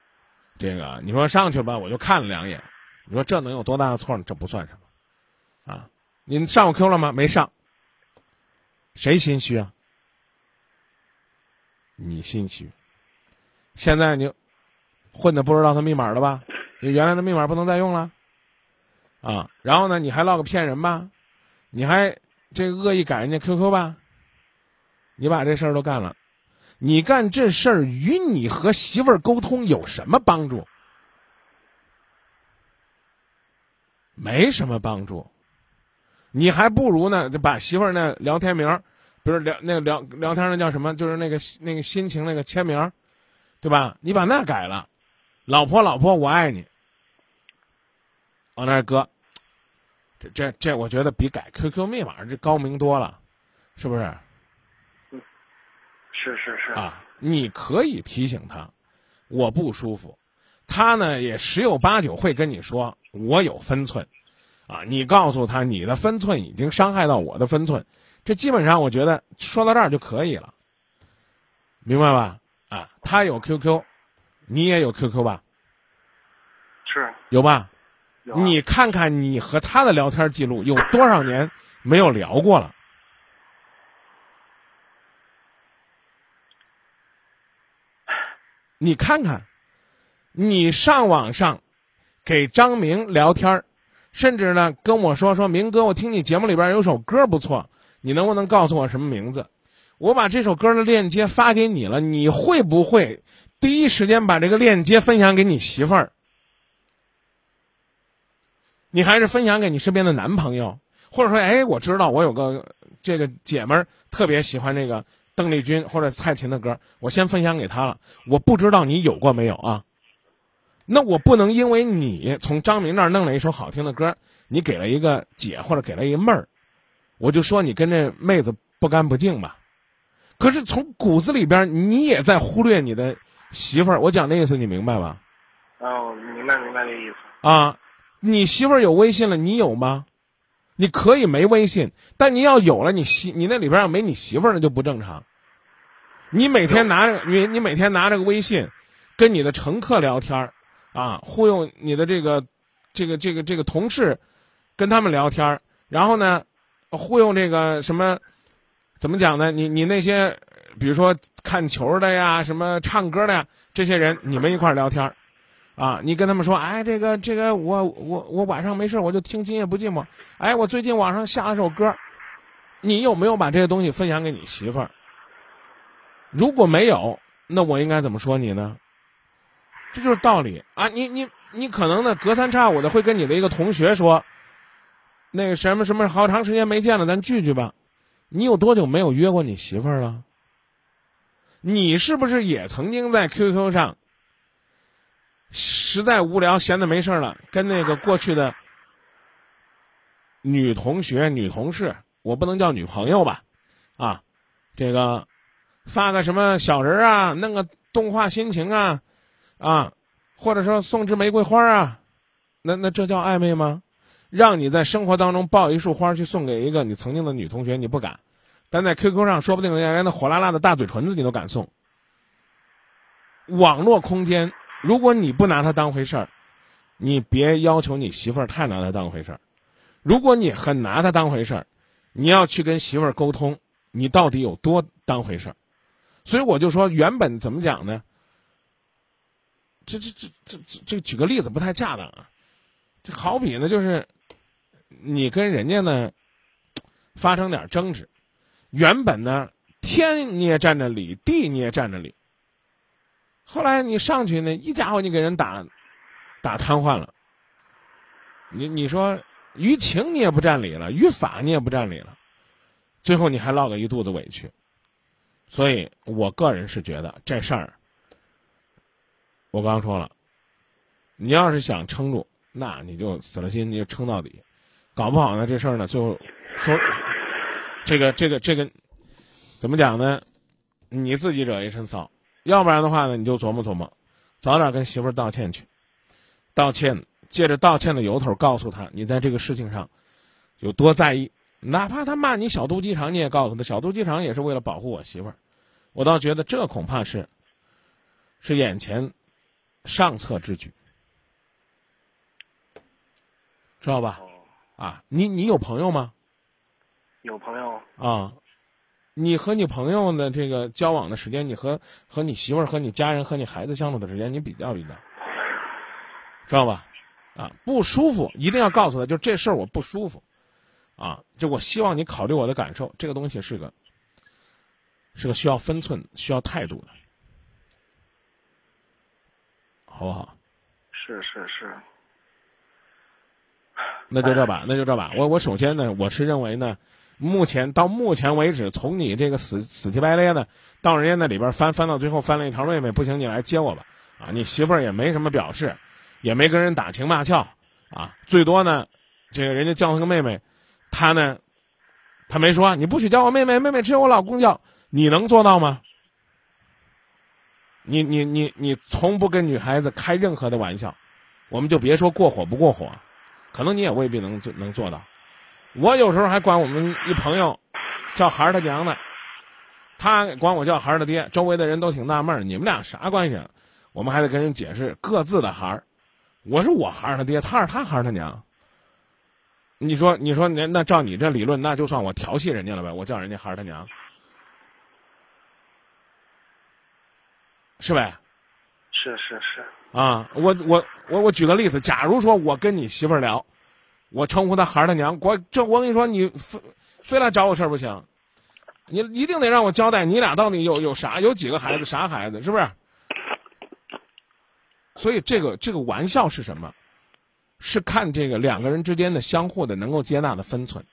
这个你说上去吧，我就看了两眼，你说这能有多大的错呢？这不算什么，啊，你上我 Q 了吗？没上，谁心虚啊？你心虚，现在你混的不知道他密码了吧？你原来的密码不能再用了，啊，然后呢，你还落个骗人吧？你还这个恶意改人家 QQ 吧？你把这事儿都干了，你干这事儿与你和媳妇儿沟通有什么帮助？没什么帮助，你还不如呢，就把媳妇儿那聊天名儿。比如聊那个聊聊天那叫什么？就是那个那个心情那个签名，对吧？你把那改了，老婆老婆我爱你，往那儿搁。这这这，我觉得比改 QQ 密码这高明多了，是不是？嗯，是是是啊，你可以提醒他，我不舒服，他呢也十有八九会跟你说我有分寸，啊，你告诉他你的分寸已经伤害到我的分寸。这基本上我觉得说到这儿就可以了，明白吧？啊，他有 QQ，你也有 QQ 吧？是有吧？有啊你看看你和他的聊天记录有多少年没有聊过了？你看看，你上网上给张明聊天儿甚至呢跟我说说明哥，我听你节目里边有首歌不错，你能不能告诉我什么名字？我把这首歌的链接发给你了，你会不会第一时间把这个链接分享给你媳妇儿？你还是分享给你身边的男朋友，或者说，哎，我知道我有个这个姐们儿特别喜欢这个邓丽君或者蔡琴的歌，我先分享给她了。我不知道你有过没有啊？那我不能因为你从张明那儿弄了一首好听的歌，你给了一个姐或者给了一个妹儿，我就说你跟这妹子不干不净吧？可是从骨子里边，你也在忽略你的媳妇儿。我讲的意思，你明白吧？哦，明白明白这意思。啊，你媳妇儿有微信了，你有吗？你可以没微信，但你要有了，你媳你那里边要没你媳妇儿，那就不正常。你每天拿着你你每天拿着个微信，跟你的乘客聊天儿啊，忽悠你的这个这个这个这个同事，跟他们聊天儿然后呢，忽悠这个什么，怎么讲呢？你你那些，比如说看球的呀，什么唱歌的呀，这些人，你们一块儿聊天儿啊，你跟他们说，哎，这个这个，我我我晚上没事我就听《今夜不寂寞》，哎，我最近网上下了首歌，你有没有把这些东西分享给你媳妇儿？如果没有，那我应该怎么说你呢？这就是道理啊！你你你可能呢，隔三差五的会跟你的一个同学说，那个什么什么，好长时间没见了，咱聚聚吧。你有多久没有约过你媳妇儿了？你是不是也曾经在 QQ 上？实在无聊，闲的没事了，跟那个过去的女同学、女同事，我不能叫女朋友吧，啊，这个发个什么小人啊，弄个动画心情啊，啊，或者说送支玫瑰花啊，那那这叫暧昧吗？让你在生活当中抱一束花去送给一个你曾经的女同学，你不敢，但在 QQ 上说不定连那火辣辣的大嘴唇子你都敢送。网络空间。如果你不拿他当回事儿，你别要求你媳妇儿太拿他当回事儿。如果你很拿他当回事儿，你要去跟媳妇儿沟通，你到底有多当回事儿。所以我就说，原本怎么讲呢？这这这这这这举个例子不太恰当啊。这好比呢，就是你跟人家呢发生点争执，原本呢天你也占着理，地你也占着理。后来你上去呢，一家伙你给人打，打瘫痪了。你你说于情你也不占理了，于法你也不占理了，最后你还落个一肚子委屈。所以我个人是觉得这事儿，我刚说了，你要是想撑住，那你就死了心，你就撑到底。搞不好呢，这事儿呢，最后说这个这个这个怎么讲呢？你自己惹一身骚。要不然的话呢，你就琢磨琢磨，早点跟媳妇儿道歉去，道歉，借着道歉的由头告诉他你在这个事情上有多在意，哪怕他骂你小肚鸡肠，你也告诉他小肚鸡肠也是为了保护我媳妇儿。我倒觉得这恐怕是是眼前上策之举，知道吧？啊，你你有朋友吗？有朋友啊。你和你朋友的这个交往的时间，你和和你媳妇儿、和你家人、和你孩子相处的时间，你比较比较，知道吧？啊，不舒服一定要告诉他，就这事儿我不舒服，啊，就我希望你考虑我的感受。这个东西是个是个需要分寸、需要态度的，好不好？是是是。那就这吧，那就这吧。我我首先呢，我是认为呢。目前到目前为止，从你这个死死乞白赖的到人家那里边翻翻到最后翻了一条妹妹，不行，你来接我吧。啊，你媳妇儿也没什么表示，也没跟人打情骂俏，啊，最多呢，这个人家叫他个妹妹，他呢，他没说你不许叫我妹妹，妹妹只有我老公叫，你能做到吗？你你你你从不跟女孩子开任何的玩笑，我们就别说过火不过火，可能你也未必能做能做到。我有时候还管我们一朋友叫孩儿他娘呢，他管我叫孩儿他爹，周围的人都挺纳闷儿，你们俩啥关系？我们还得跟人解释各自的孩儿，我是我孩儿他爹，他是他孩儿他娘。你说，你说，那那照你这理论，那就算我调戏人家了呗？我叫人家孩儿他娘，是呗？是是是。啊，我我我我举个例子，假如说我跟你媳妇儿聊。我称呼他孩儿他娘，我这我跟你说，你非非来找我事儿不行，你一定得让我交代，你俩到底有有啥，有几个孩子，啥孩子，是不是？所以这个这个玩笑是什么？是看这个两个人之间的相互的能够接纳的分寸。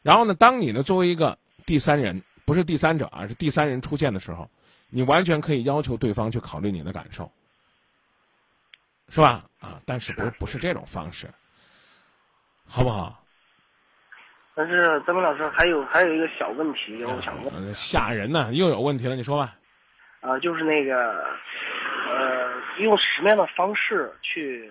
然后呢，当你呢作为一个第三人，不是第三者，而是第三人出现的时候，你完全可以要求对方去考虑你的感受，是吧？啊，但是不不是这种方式。好不好？但是张明老师还有还有一个小问题，我想问。吓人呢，又有问题了，你说吧。啊，就是那个，呃，用什么样的方式去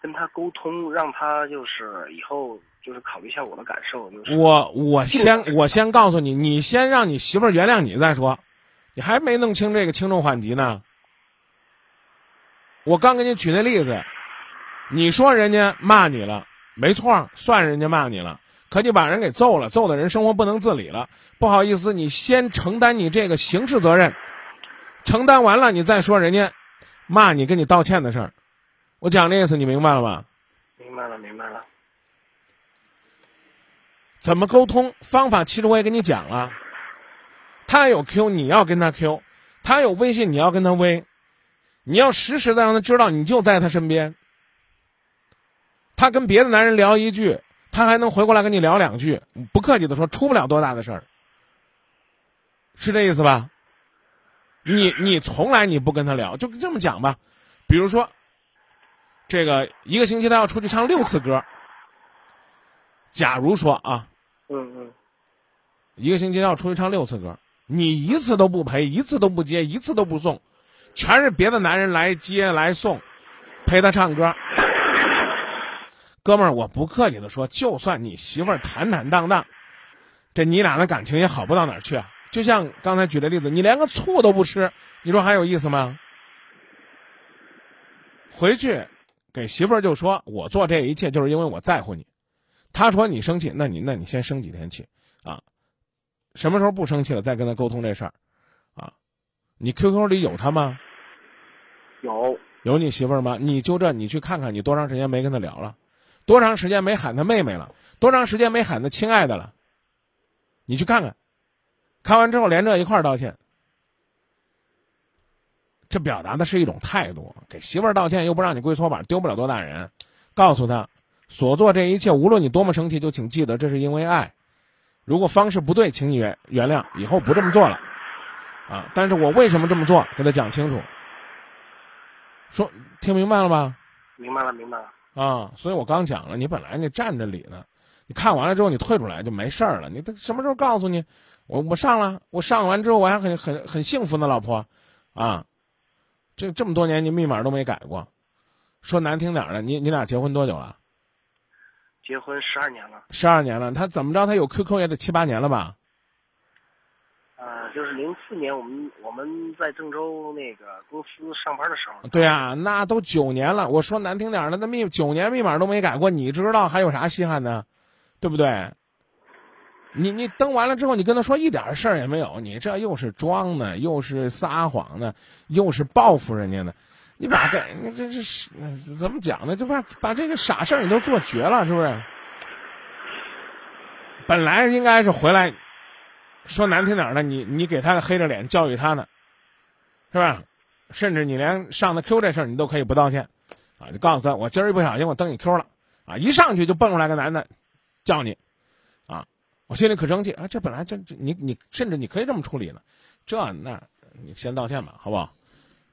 跟他沟通，让他就是以后就是考虑一下我的感受。就是我我先我先告诉你，你先让你媳妇儿原谅你再说，你还没弄清这个轻重缓急呢。我刚给你举那例子，你说人家骂你了。没错，算人家骂你了，可你把人给揍了，揍的人生活不能自理了。不好意思，你先承担你这个刑事责任，承担完了你再说人家骂你跟你道歉的事儿，我讲的意思你明白了吧？明白了，明白了。怎么沟通方法？其实我也跟你讲了，他有 Q，你要跟他 Q；他有微信，你要跟他微。你要实时的让他知道你就在他身边。他跟别的男人聊一句，他还能回过来跟你聊两句，不客气的说，出不了多大的事儿，是这意思吧？你你从来你不跟他聊，就这么讲吧。比如说，这个一个星期他要出去唱六次歌。假如说啊，嗯嗯，一个星期要出去唱六次歌，你一次都不陪，一次都不接，一次都不送，全是别的男人来接来送，陪他唱歌。哥们儿，我不客气的说，就算你媳妇儿坦坦荡荡，这你俩的感情也好不到哪儿去啊。就像刚才举的例子，你连个醋都不吃，你说还有意思吗？回去给媳妇儿就说，我做这一切就是因为我在乎你。他说你生气，那你那你先生几天气啊？什么时候不生气了再跟他沟通这事儿啊？你 QQ 里有他吗？有有你媳妇儿吗？你就这，你去看看，你多长时间没跟他聊了？多长时间没喊他妹妹了？多长时间没喊他亲爱的了？你去看看，看完之后连着一块儿道歉，这表达的是一种态度。给媳妇儿道歉又不让你跪搓板，丢不了多大人。告诉他。所做这一切，无论你多么生气，就请记得这是因为爱。如果方式不对，请你原原谅，以后不这么做了。啊！但是我为什么这么做，给他讲清楚。说听明白了吗？明白了，明白了。啊！所以我刚讲了，你本来你站着理呢，你看完了之后你退出来就没事儿了。你他什么时候告诉你？我我上了，我上完之后我还很很很幸福呢，老婆。啊！这这么多年你密码都没改过。说难听点儿的，你你俩结婚多久了？结婚十二年了，十二年了，他怎么着？他有 QQ 也得七八年了吧？就是零四年，我们我们在郑州那个公司上班的时候。对啊，那都九年了。我说难听点儿的，那密九年密码都没改过，你知道还有啥稀罕的？对不对？你你登完了之后，你跟他说一点事儿也没有，你这又是装的，又是撒谎的，又是报复人家的。你把这，你这这是怎么讲呢？就把把这个傻事儿你都做绝了，是不是？本来应该是回来，说难听点儿的，你你给他黑着脸教育他呢，是吧？甚至你连上的 Q 这事儿你都可以不道歉，啊，就告诉他我今儿一不小心我登你 Q 了，啊，一上去就蹦出来个男的，叫你，啊，我心里可生气啊！这本来这这你你甚至你可以这么处理呢，这那你先道歉吧，好不好？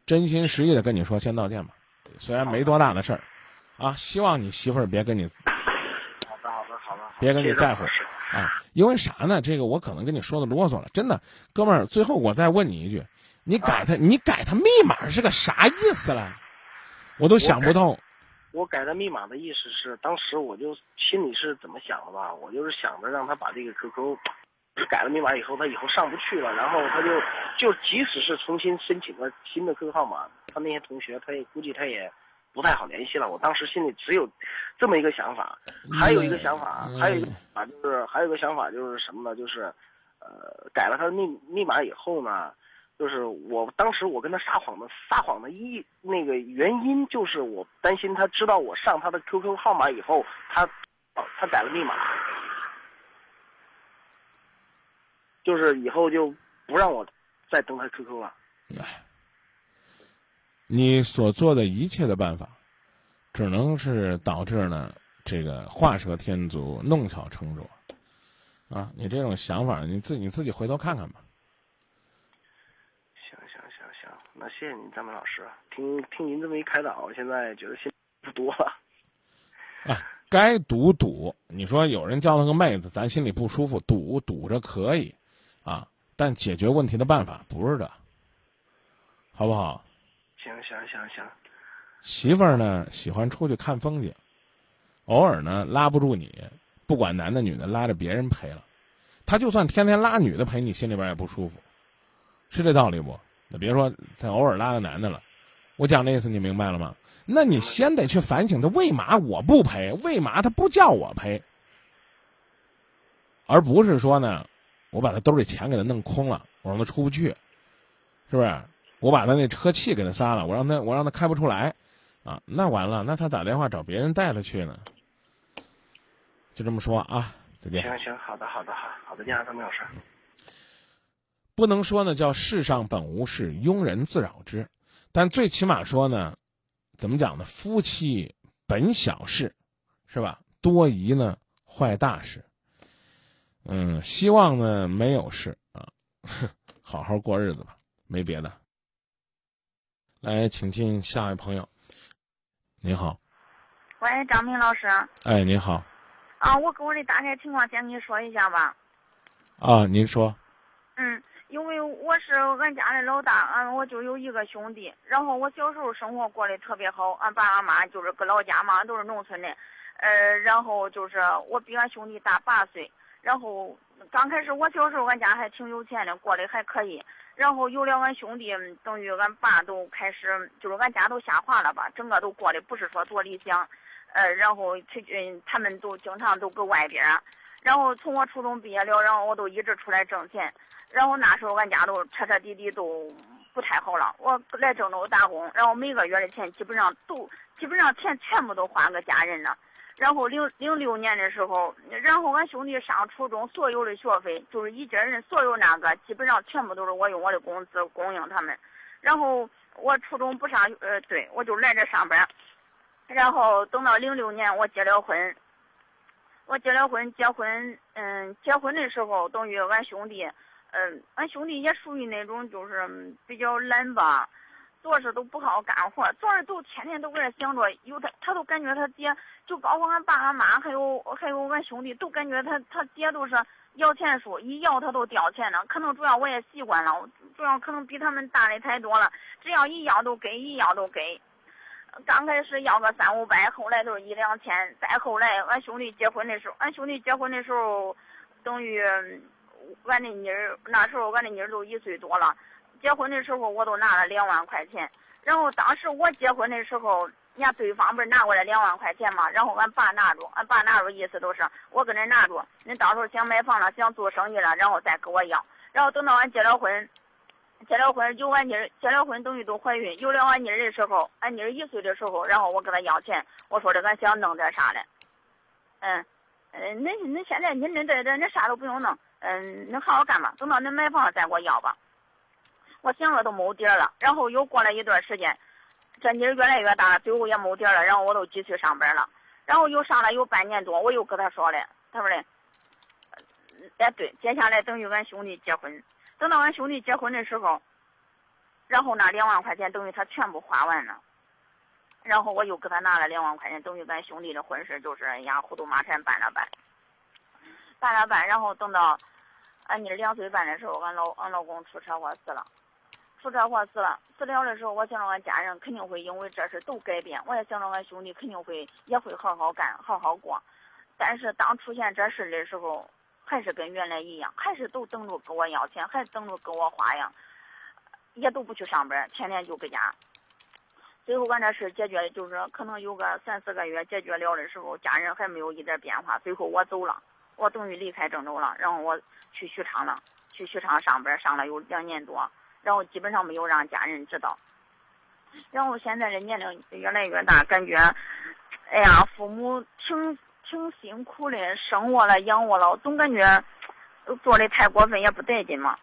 真心实意的跟你说，先道歉吧，虽然没多大的事儿，啊，希望你媳妇儿别跟你，好的好的好的，别跟你在乎，啊，因为啥呢？这个我可能跟你说的啰嗦了，真的，哥们儿，最后我再问你一句，你改他，你改他密码是个啥意思了？我都想不通。我改他密码的意思是，当时我就心里是怎么想的吧？我就是想着让他把这个 QQ。改了密码以后，他以后上不去了，然后他就就即使是重新申请个新的 QQ 号码，他那些同学他也估计他也不太好联系了。我当时心里只有这么一个想法，还有一个想法，还有一个啊，就是还有一个想法就是什么呢？就是呃，改了他的密密码以后呢，就是我当时我跟他撒谎的撒谎的一那个原因就是我担心他知道我上他的 QQ 号码以后，他他改了密码。就是以后就不让我再登他 QQ 了。哎，你所做的一切的办法，只能是导致呢这个画蛇添足、弄巧成拙。啊，你这种想法，你自你自己回头看看吧。行行行行，那谢谢您，张明老师。听听您这么一开导，我现在觉得心不多了。啊，该赌赌。你说有人叫了个妹子，咱心里不舒服，赌赌着可以。啊！但解决问题的办法不是这，好不好？行行行。媳妇儿呢喜欢出去看风景，偶尔呢拉不住你，不管男的女的，拉着别人陪了，他就算天天拉女的陪你，心里边也不舒服，是这道理不？那别说再偶尔拉个男的了，我讲的意思你明白了吗？那你先得去反省他为嘛我不陪，为嘛他不叫我陪，而不是说呢。我把他兜里钱给他弄空了，我让他出不去，是不是？我把他那车气给他撒了，我让他我让他开不出来，啊，那完了，那他打电话找别人带他去呢。就这么说啊，再见。行行，好的好的好，好的，家都没有事儿。不能说呢，叫世上本无事，庸人自扰之。但最起码说呢，怎么讲呢？夫妻本小事，是吧？多疑呢，坏大事。嗯，希望呢没有事啊，好好过日子吧，没别的。来，请进下一位朋友。您好，喂，张明老师。哎，您好。啊，我跟我的大概情况先跟你说一下吧。啊，您说。嗯，因为我是俺家的老大，俺我就有一个兄弟。然后我小时候生活过得特别好，俺爸俺妈就是搁老家嘛，都是农村的。呃，然后就是我比俺兄弟大八岁。然后刚开始我小时候，俺家还挺有钱的，过得还可以。然后有了俺兄弟，等于俺爸都开始，就是俺家都下滑了吧，整个都过得不是说多理想。呃，然后他嗯，他们都经常都搁外边然后从我初中毕业了，然后我都一直出来挣钱。然后那时候俺家都彻彻底底都不太好了。我来郑州打工，然后每个月的钱基本上都基本上钱全部都花给家人了。然后零零六年的时候，然后俺兄弟上初中所有的学费，就是一家人所有那个，基本上全部都是我用我的工资供应他们。然后我初中不上，呃，对我就来这上班。然后等到零六年我结了婚，我结了婚，结婚，嗯，结婚的时候等于俺兄弟，嗯，俺兄弟也属于那种就是比较懒吧，做事都不好干活，做事都天天都搁这想着有他，他都感觉他爹，就包括俺爸俺妈还有还有俺兄弟都感觉他他爹都是摇钱树，一摇他都掉钱了。可能主要我也习惯了，主要可能比他们大的太多了，只要一要都给，一要都给。刚开始要个三五百，后来都是一两千。再后来，俺兄弟结婚的时候，俺兄弟结婚的时候，等于俺那妮儿那时候俺那妮儿都一岁多了。结婚的时候我都拿了两万块钱。然后当时我结婚的时候，人家对方不是拿过来两万块钱嘛？然后俺爸拿着，俺爸拿着意思都是我跟恁拿着，你到时候想买房了，想做生意了，然后再给我要。然后等到俺结了婚。结了婚有俺妮儿，结了婚等于都怀孕。有了俺妮儿的时候，俺妮儿一岁的时候，然后我跟他要钱，我说的俺想弄点啥嘞。嗯，嗯，恁恁现在恁恁这这恁啥都不用弄，嗯，恁好好干吧。等到恁买房了再给我要吧。我想着都没底儿了。然后又过了一段时间，这妮儿越来越大了，最后也没底儿了。然后我都继续上班了。然后又上了有半年多，我又跟他说了，他说嘞，哎对，接下来等于俺兄弟结婚。等到俺兄弟结婚的时候，然后那两万块钱等于他全部花完了，然后我又给他拿了两万块钱，等于俺兄弟的婚事就是哎呀糊涂马铲办了办，办了办，然后等到俺妮两岁半的时候，俺老俺老公出车祸死了，出车祸死了，死了的时候，我想着俺家人肯定会因为这事都改变，我也想着俺兄弟肯定会也会好好干，好好过，但是当出现这事的时候。还是跟原来一样，还是都等着跟我要钱，还等着跟我花呀，也都不去上班，天天就搁家。最后俺这事解决，就是可能有个三四个月解决了的时候，家人还没有一点变化。最后我走了，我等于离开郑州了，然后我去许昌了，去许昌上班上了有两年多，然后基本上没有让家人知道。然后现在的年龄越来越大，感觉，哎呀，父母挺。挺辛苦的，生我了，养我了，总感觉做的太过分，也不得劲嘛。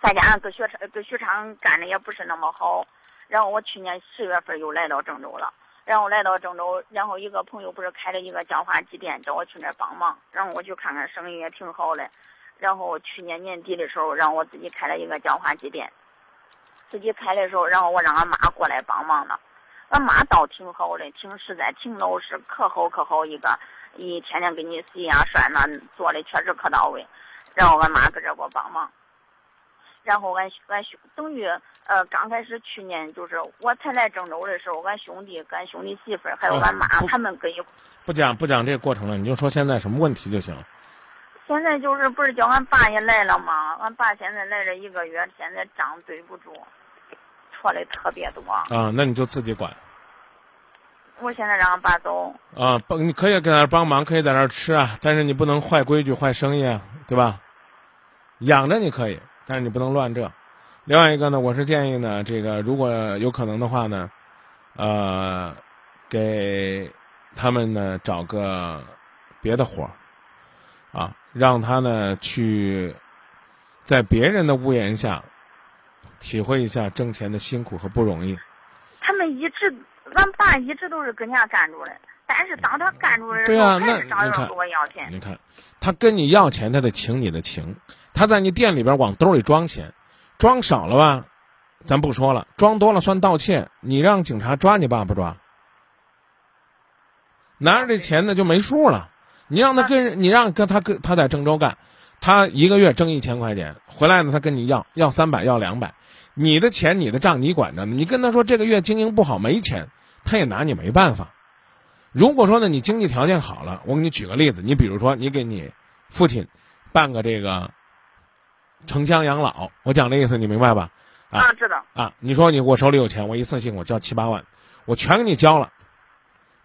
再加上搁学昌，搁许昌干的也不是那么好。然后我去年十月份又来到郑州了，然后来到郑州，然后一个朋友不是开了一个叫花鸡店，叫我去那儿帮忙。然后我去看看，生意也挺好的。然后去年年底的时候，让我自己开了一个叫花鸡店。自己开的时候，然后我让俺妈过来帮忙了。俺妈倒挺好的，挺实在，挺老实，可好可好一个。一天天给你洗呀涮呐，做的确实可到位。然后俺妈搁这给我帮忙，然后俺俺兄等于呃刚开始去年就是我才来郑州的时候，俺兄弟、跟俺兄弟媳妇还有俺妈他们搁一块。不讲不讲这个过程了，你就说现在什么问题就行。现在就是不是叫俺爸也来了吗？俺爸现在来了一个月，现在账对不住，错的特别多。啊，那你就自己管。我现在让俺爸走啊，帮你可以给他帮忙，可以在那吃啊，但是你不能坏规矩、坏生意啊，对吧？养着你可以，但是你不能乱这。另外一个呢，我是建议呢，这个如果有可能的话呢，呃，给他们呢找个别的活儿，啊，让他呢去在别人的屋檐下体会一下挣钱的辛苦和不容易。他们一直，俺爸一直都是跟家干住的，但是当他干住的时对候，还是找人给我要钱。你看，他跟你要钱，他得请你的情，他在你店里边往兜里装钱，装少了吧，咱不说了，装多了算盗窃，你让警察抓你爸不抓？拿着这钱呢就没数了，你让他跟，你让跟他跟他在郑州干，他一个月挣一千块钱，回来呢他跟你要要三百要两百，你的钱你的账你管着呢，你跟他说这个月经营不好没钱，他也拿你没办法。如果说呢，你经济条件好了，我给你举个例子，你比如说你给你父亲办个这个城乡养老，我讲这意思你明白吧？啊啊，知道。啊，你说你我手里有钱，我一次性我交七八万，我全给你交了，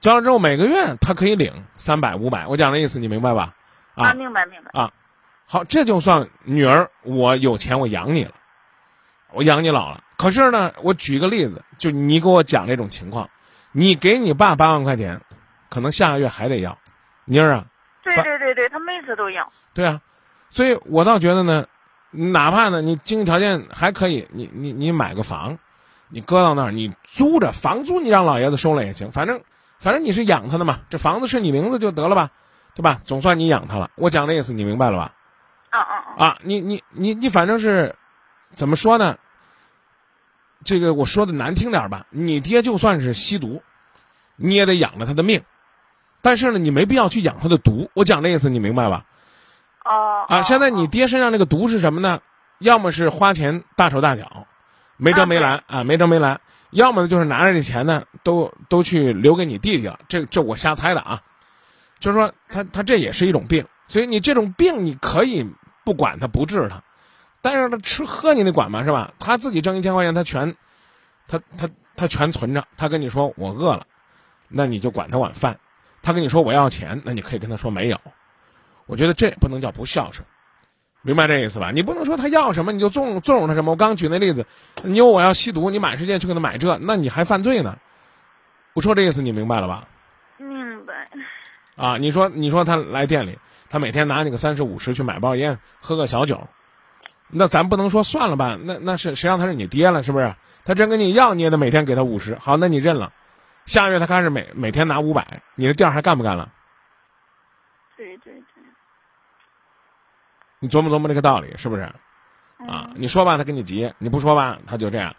交了之后每个月他可以领三百五百，我讲的意思你明白吧？啊，明白明白。啊，好，这就算女儿我有钱我养你了，我养你老了。可是呢，我举个例子，就你给我讲这种情况，你给你爸八万块钱，可能下个月还得要，妮儿啊，对对对对，他每次都要。对啊，所以我倒觉得呢，哪怕呢你经济条件还可以，你你你买个房，你搁到那儿，你租着房租你让老爷子收了也行，反正反正你是养他的嘛，这房子是你名字就得了吧，对吧？总算你养他了。我讲的意思你明白了吧？啊啊啊！啊，你你你你反正是怎么说呢？这个我说的难听点吧，你爹就算是吸毒，你也得养了他的命，但是呢，你没必要去养他的毒。我讲的意思你明白吧？哦。啊，现在你爹身上那个毒是什么呢？要么是花钱大手大脚，没遮没拦啊，没遮没拦；要么呢就是拿着这钱呢，都都去留给你弟弟了。这这我瞎猜的啊，就是说他他这也是一种病，所以你这种病你可以不管他不治他，但是他吃喝你得管嘛是吧？他自己挣一千块钱，他全他他他全存着。他跟你说我饿了，那你就管他碗饭；他跟你说我要钱，那你可以跟他说没有。我觉得这不能叫不孝顺，明白这意思吧？你不能说他要什么你就纵纵容他什么。我刚举那例子，你有我要吸毒，你满世界去给他买这，那你还犯罪呢。我说这意思你明白了吧？明白。啊，你说你说他来店里，他每天拿你个三十五十去买包烟，喝个小酒，那咱不能说算了吧？那那是谁让他是你爹了？是不是？他真跟你要，你也得每天给他五十。好，那你认了。下个月他开始每每天拿五百，你这店还干不干了？对对对。你琢磨琢磨这个道理是不是？啊，你说吧，他跟你急；你不说吧，他就这样，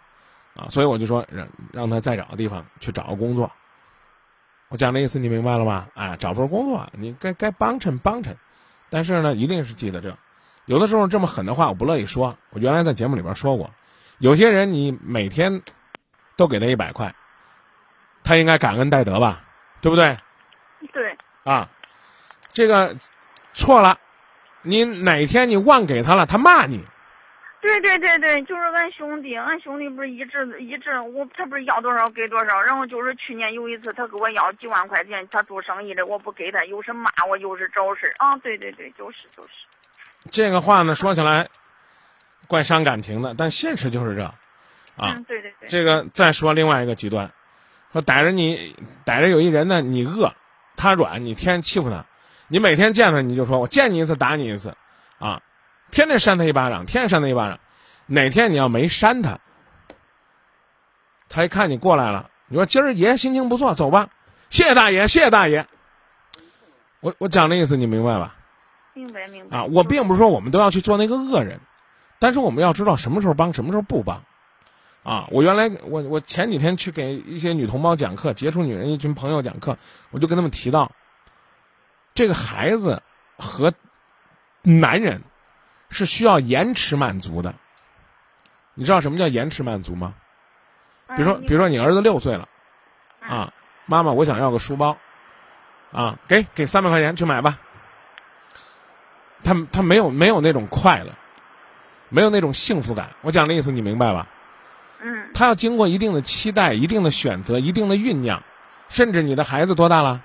啊，所以我就说让让他再找个地方去找个工作。我讲的意思你明白了吧？哎，找份工作，你该该帮衬帮衬，但是呢，一定是记得这，有的时候这么狠的话我不乐意说。我原来在节目里边说过，有些人你每天都给他一百块，他应该感恩戴德吧，对不对？对。啊，这个错了。你哪天你忘给他了，他骂你。对对对对，就是俺兄弟，俺兄弟不是一直一直我他不是要多少给多少，然后就是去年有一次他给我要几万块钱，他做生意的我不给他，又是骂我又是找事啊，对对对，就是就是。这个话呢说起来怪伤感情的，但现实就是这，啊，嗯，对对对。这个再说另外一个极端，说逮着你逮着有一人呢，你饿，他软，你天天欺负他。你每天见他，你就说我见你一次打你一次，啊，天天扇他一巴掌，天天扇他一巴掌。哪天你要没扇他，他一看你过来了，你说今儿爷心情不错，走吧，谢谢大爷，谢谢大爷。我我讲的意思你明白吧？明白明白。啊，我并不是说我们都要去做那个恶人，但是我们要知道什么时候帮，什么时候不帮。啊，我原来我我前几天去给一些女同胞讲课，杰出女人一群朋友讲课，我就跟他们提到。这个孩子和男人是需要延迟满足的。你知道什么叫延迟满足吗？比如说，比如说你儿子六岁了，啊，妈妈，我想要个书包，啊，给给三百块钱去买吧。他他没有没有那种快乐，没有那种幸福感。我讲的意思你明白吧？嗯。他要经过一定的期待、一定的选择、一定的酝酿，甚至你的孩子多大了？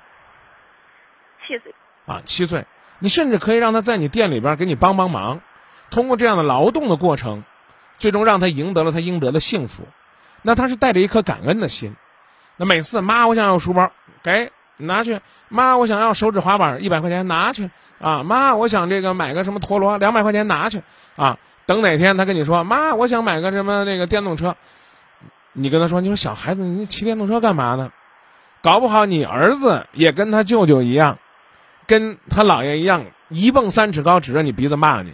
啊，七岁，你甚至可以让他在你店里边给你帮帮忙，通过这样的劳动的过程，最终让他赢得了他应得的幸福，那他是带着一颗感恩的心，那每次妈，我想要书包，给拿去。妈，我想要手指滑板，一百块钱拿去啊。妈，我想这个买个什么陀螺，两百块钱拿去啊。等哪天他跟你说，妈，我想买个什么那个电动车，你跟他说，你说小孩子，你骑电动车干嘛呢？搞不好你儿子也跟他舅舅一样，跟他姥爷一样，一蹦三尺高，指着你鼻子骂你。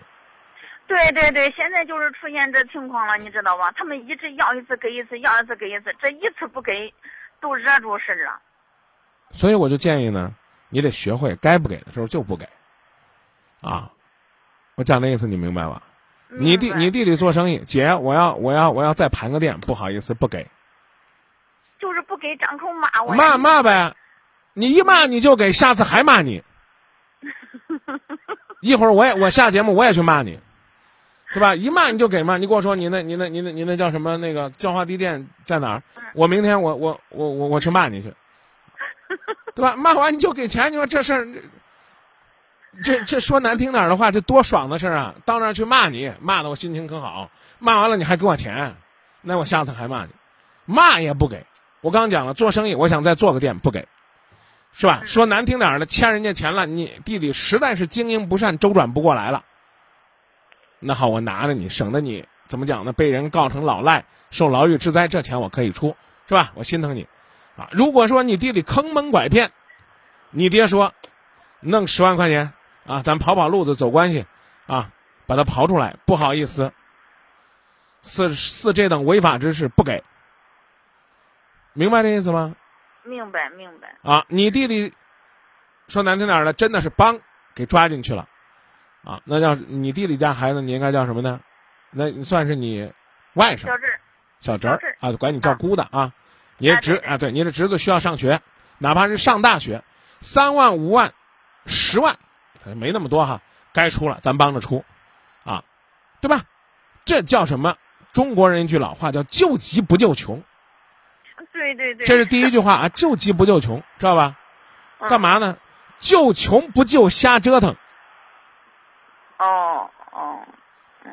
对对对，现在就是出现这情况了，你知道吧？他们一直要一次给一次，要一次给一次，这一次不给，都惹出事了。所以我就建议呢，你得学会该不给的时候就不给，啊，我讲的意思你明白吧？你弟你弟弟做生意，姐，我要我要我要再盘个店，不好意思不给，就是不给，张口骂我。骂骂呗，你一骂你就给，下次还骂你，一会儿我也我下节目我也去骂你，对吧？一骂你就给嘛，你跟我说你那你那你那你那叫什么那个叫花地店在哪儿？我明天我我我我我去骂你去。对吧？骂完你就给钱，你说这事儿，这这说难听点儿的话，这多爽的事儿啊！到那儿去骂你，骂的我心情可好。骂完了你还给我钱，那我下次还骂你，骂也不给。我刚讲了，做生意我想再做个店，不给，是吧？说难听点儿的，欠人家钱了，你弟弟实在是经营不善，周转不过来了。那好，我拿着你，省得你怎么讲呢？被人告成老赖，受牢狱之灾，这钱我可以出，是吧？我心疼你。啊，如果说你弟弟坑蒙拐骗，你爹说，弄十万块钱啊，咱跑跑路子走关系，啊，把他刨出来，不好意思，似似这等违法之事不给，明白这意思吗？明白明白。啊，你弟弟说难听点的，真的是帮给抓进去了，啊，那叫你弟弟家孩子，你应该叫什么呢？那算是你外甥，小侄儿，小侄儿啊，管你叫姑的啊。你的侄啊，对，你的侄子需要上学，哪怕是上大学，三万、五万、十万，没那么多哈，该出了咱帮着出，啊，对吧？这叫什么？中国人一句老话叫“救急不救穷”。对对对。这是第一句话啊，“救急不救穷”，知道吧？干嘛呢？救穷不救瞎折腾。哦哦，嗯。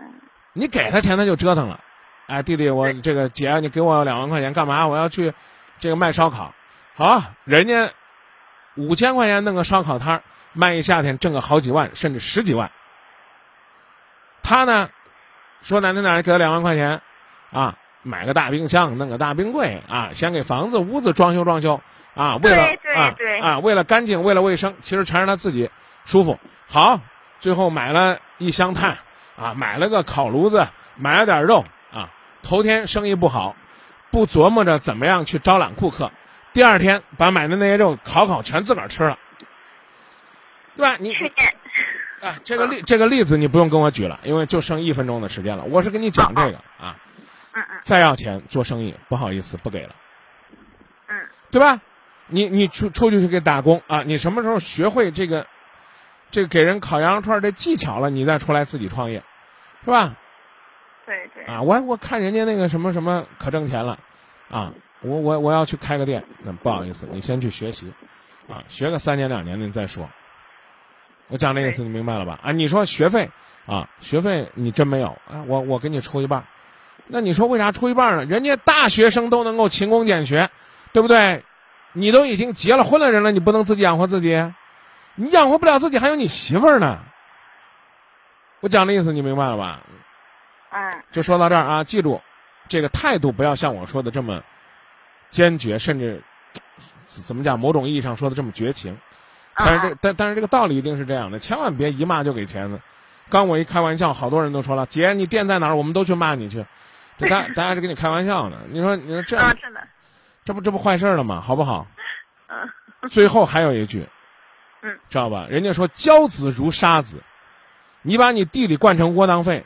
你给他钱，他就折腾了。哎，弟弟，我这个姐，你给我两万块钱干嘛？我要去，这个卖烧烤。好，人家五千块钱弄个烧烤摊卖一夏天挣个好几万，甚至十几万。他呢，说难听点给他两万块钱，啊，买个大冰箱，弄个大冰柜，啊，先给房子屋子装修装修，啊，为了啊啊，为了干净，为了卫生，其实全是他自己舒服。好，最后买了一箱炭，啊，买了个烤炉子，买了点肉啊。头天生意不好，不琢磨着怎么样去招揽顾客，第二天把买的那些肉烤烤全自个儿吃了，对吧？你啊，这个例这个例子你不用跟我举了，因为就剩一分钟的时间了。我是跟你讲这个啊，再要钱做生意不好意思不给了，嗯，对吧？你你出出去去给打工啊，你什么时候学会这个这个给人烤羊肉串这技巧了，你再出来自己创业，是吧？对对啊，我我看人家那个什么什么可挣钱了，啊，我我我要去开个店，那不好意思，你先去学习，啊，学个三年两年的你再说。我讲这意思你明白了吧？啊，你说学费啊，学费你真没有啊？我我给你出一半，那你说为啥出一半呢？人家大学生都能够勤工俭学，对不对？你都已经结了婚的人了，你不能自己养活自己？你养活不了自己，还有你媳妇儿呢。我讲的意思你明白了吧？嗯，就说到这儿啊，记住，这个态度不要像我说的这么坚决，甚至怎么讲，某种意义上说的这么绝情。但是这但但是这个道理一定是这样的，千万别一骂就给钱的。刚我一开玩笑，好多人都说了：“姐，你店在哪儿？我们都去骂你去。”这大大家是跟你开玩笑呢。你说你说这这不这不坏事了吗？好不好？嗯。最后还有一句，嗯，知道吧？人家说教子如杀子，你把你弟弟惯成窝囊废。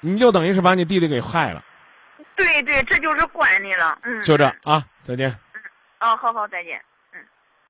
你就等于是把你弟弟给害了，对对，这就是惯你了，嗯。就这啊，再见。嗯，哦，好好，再见。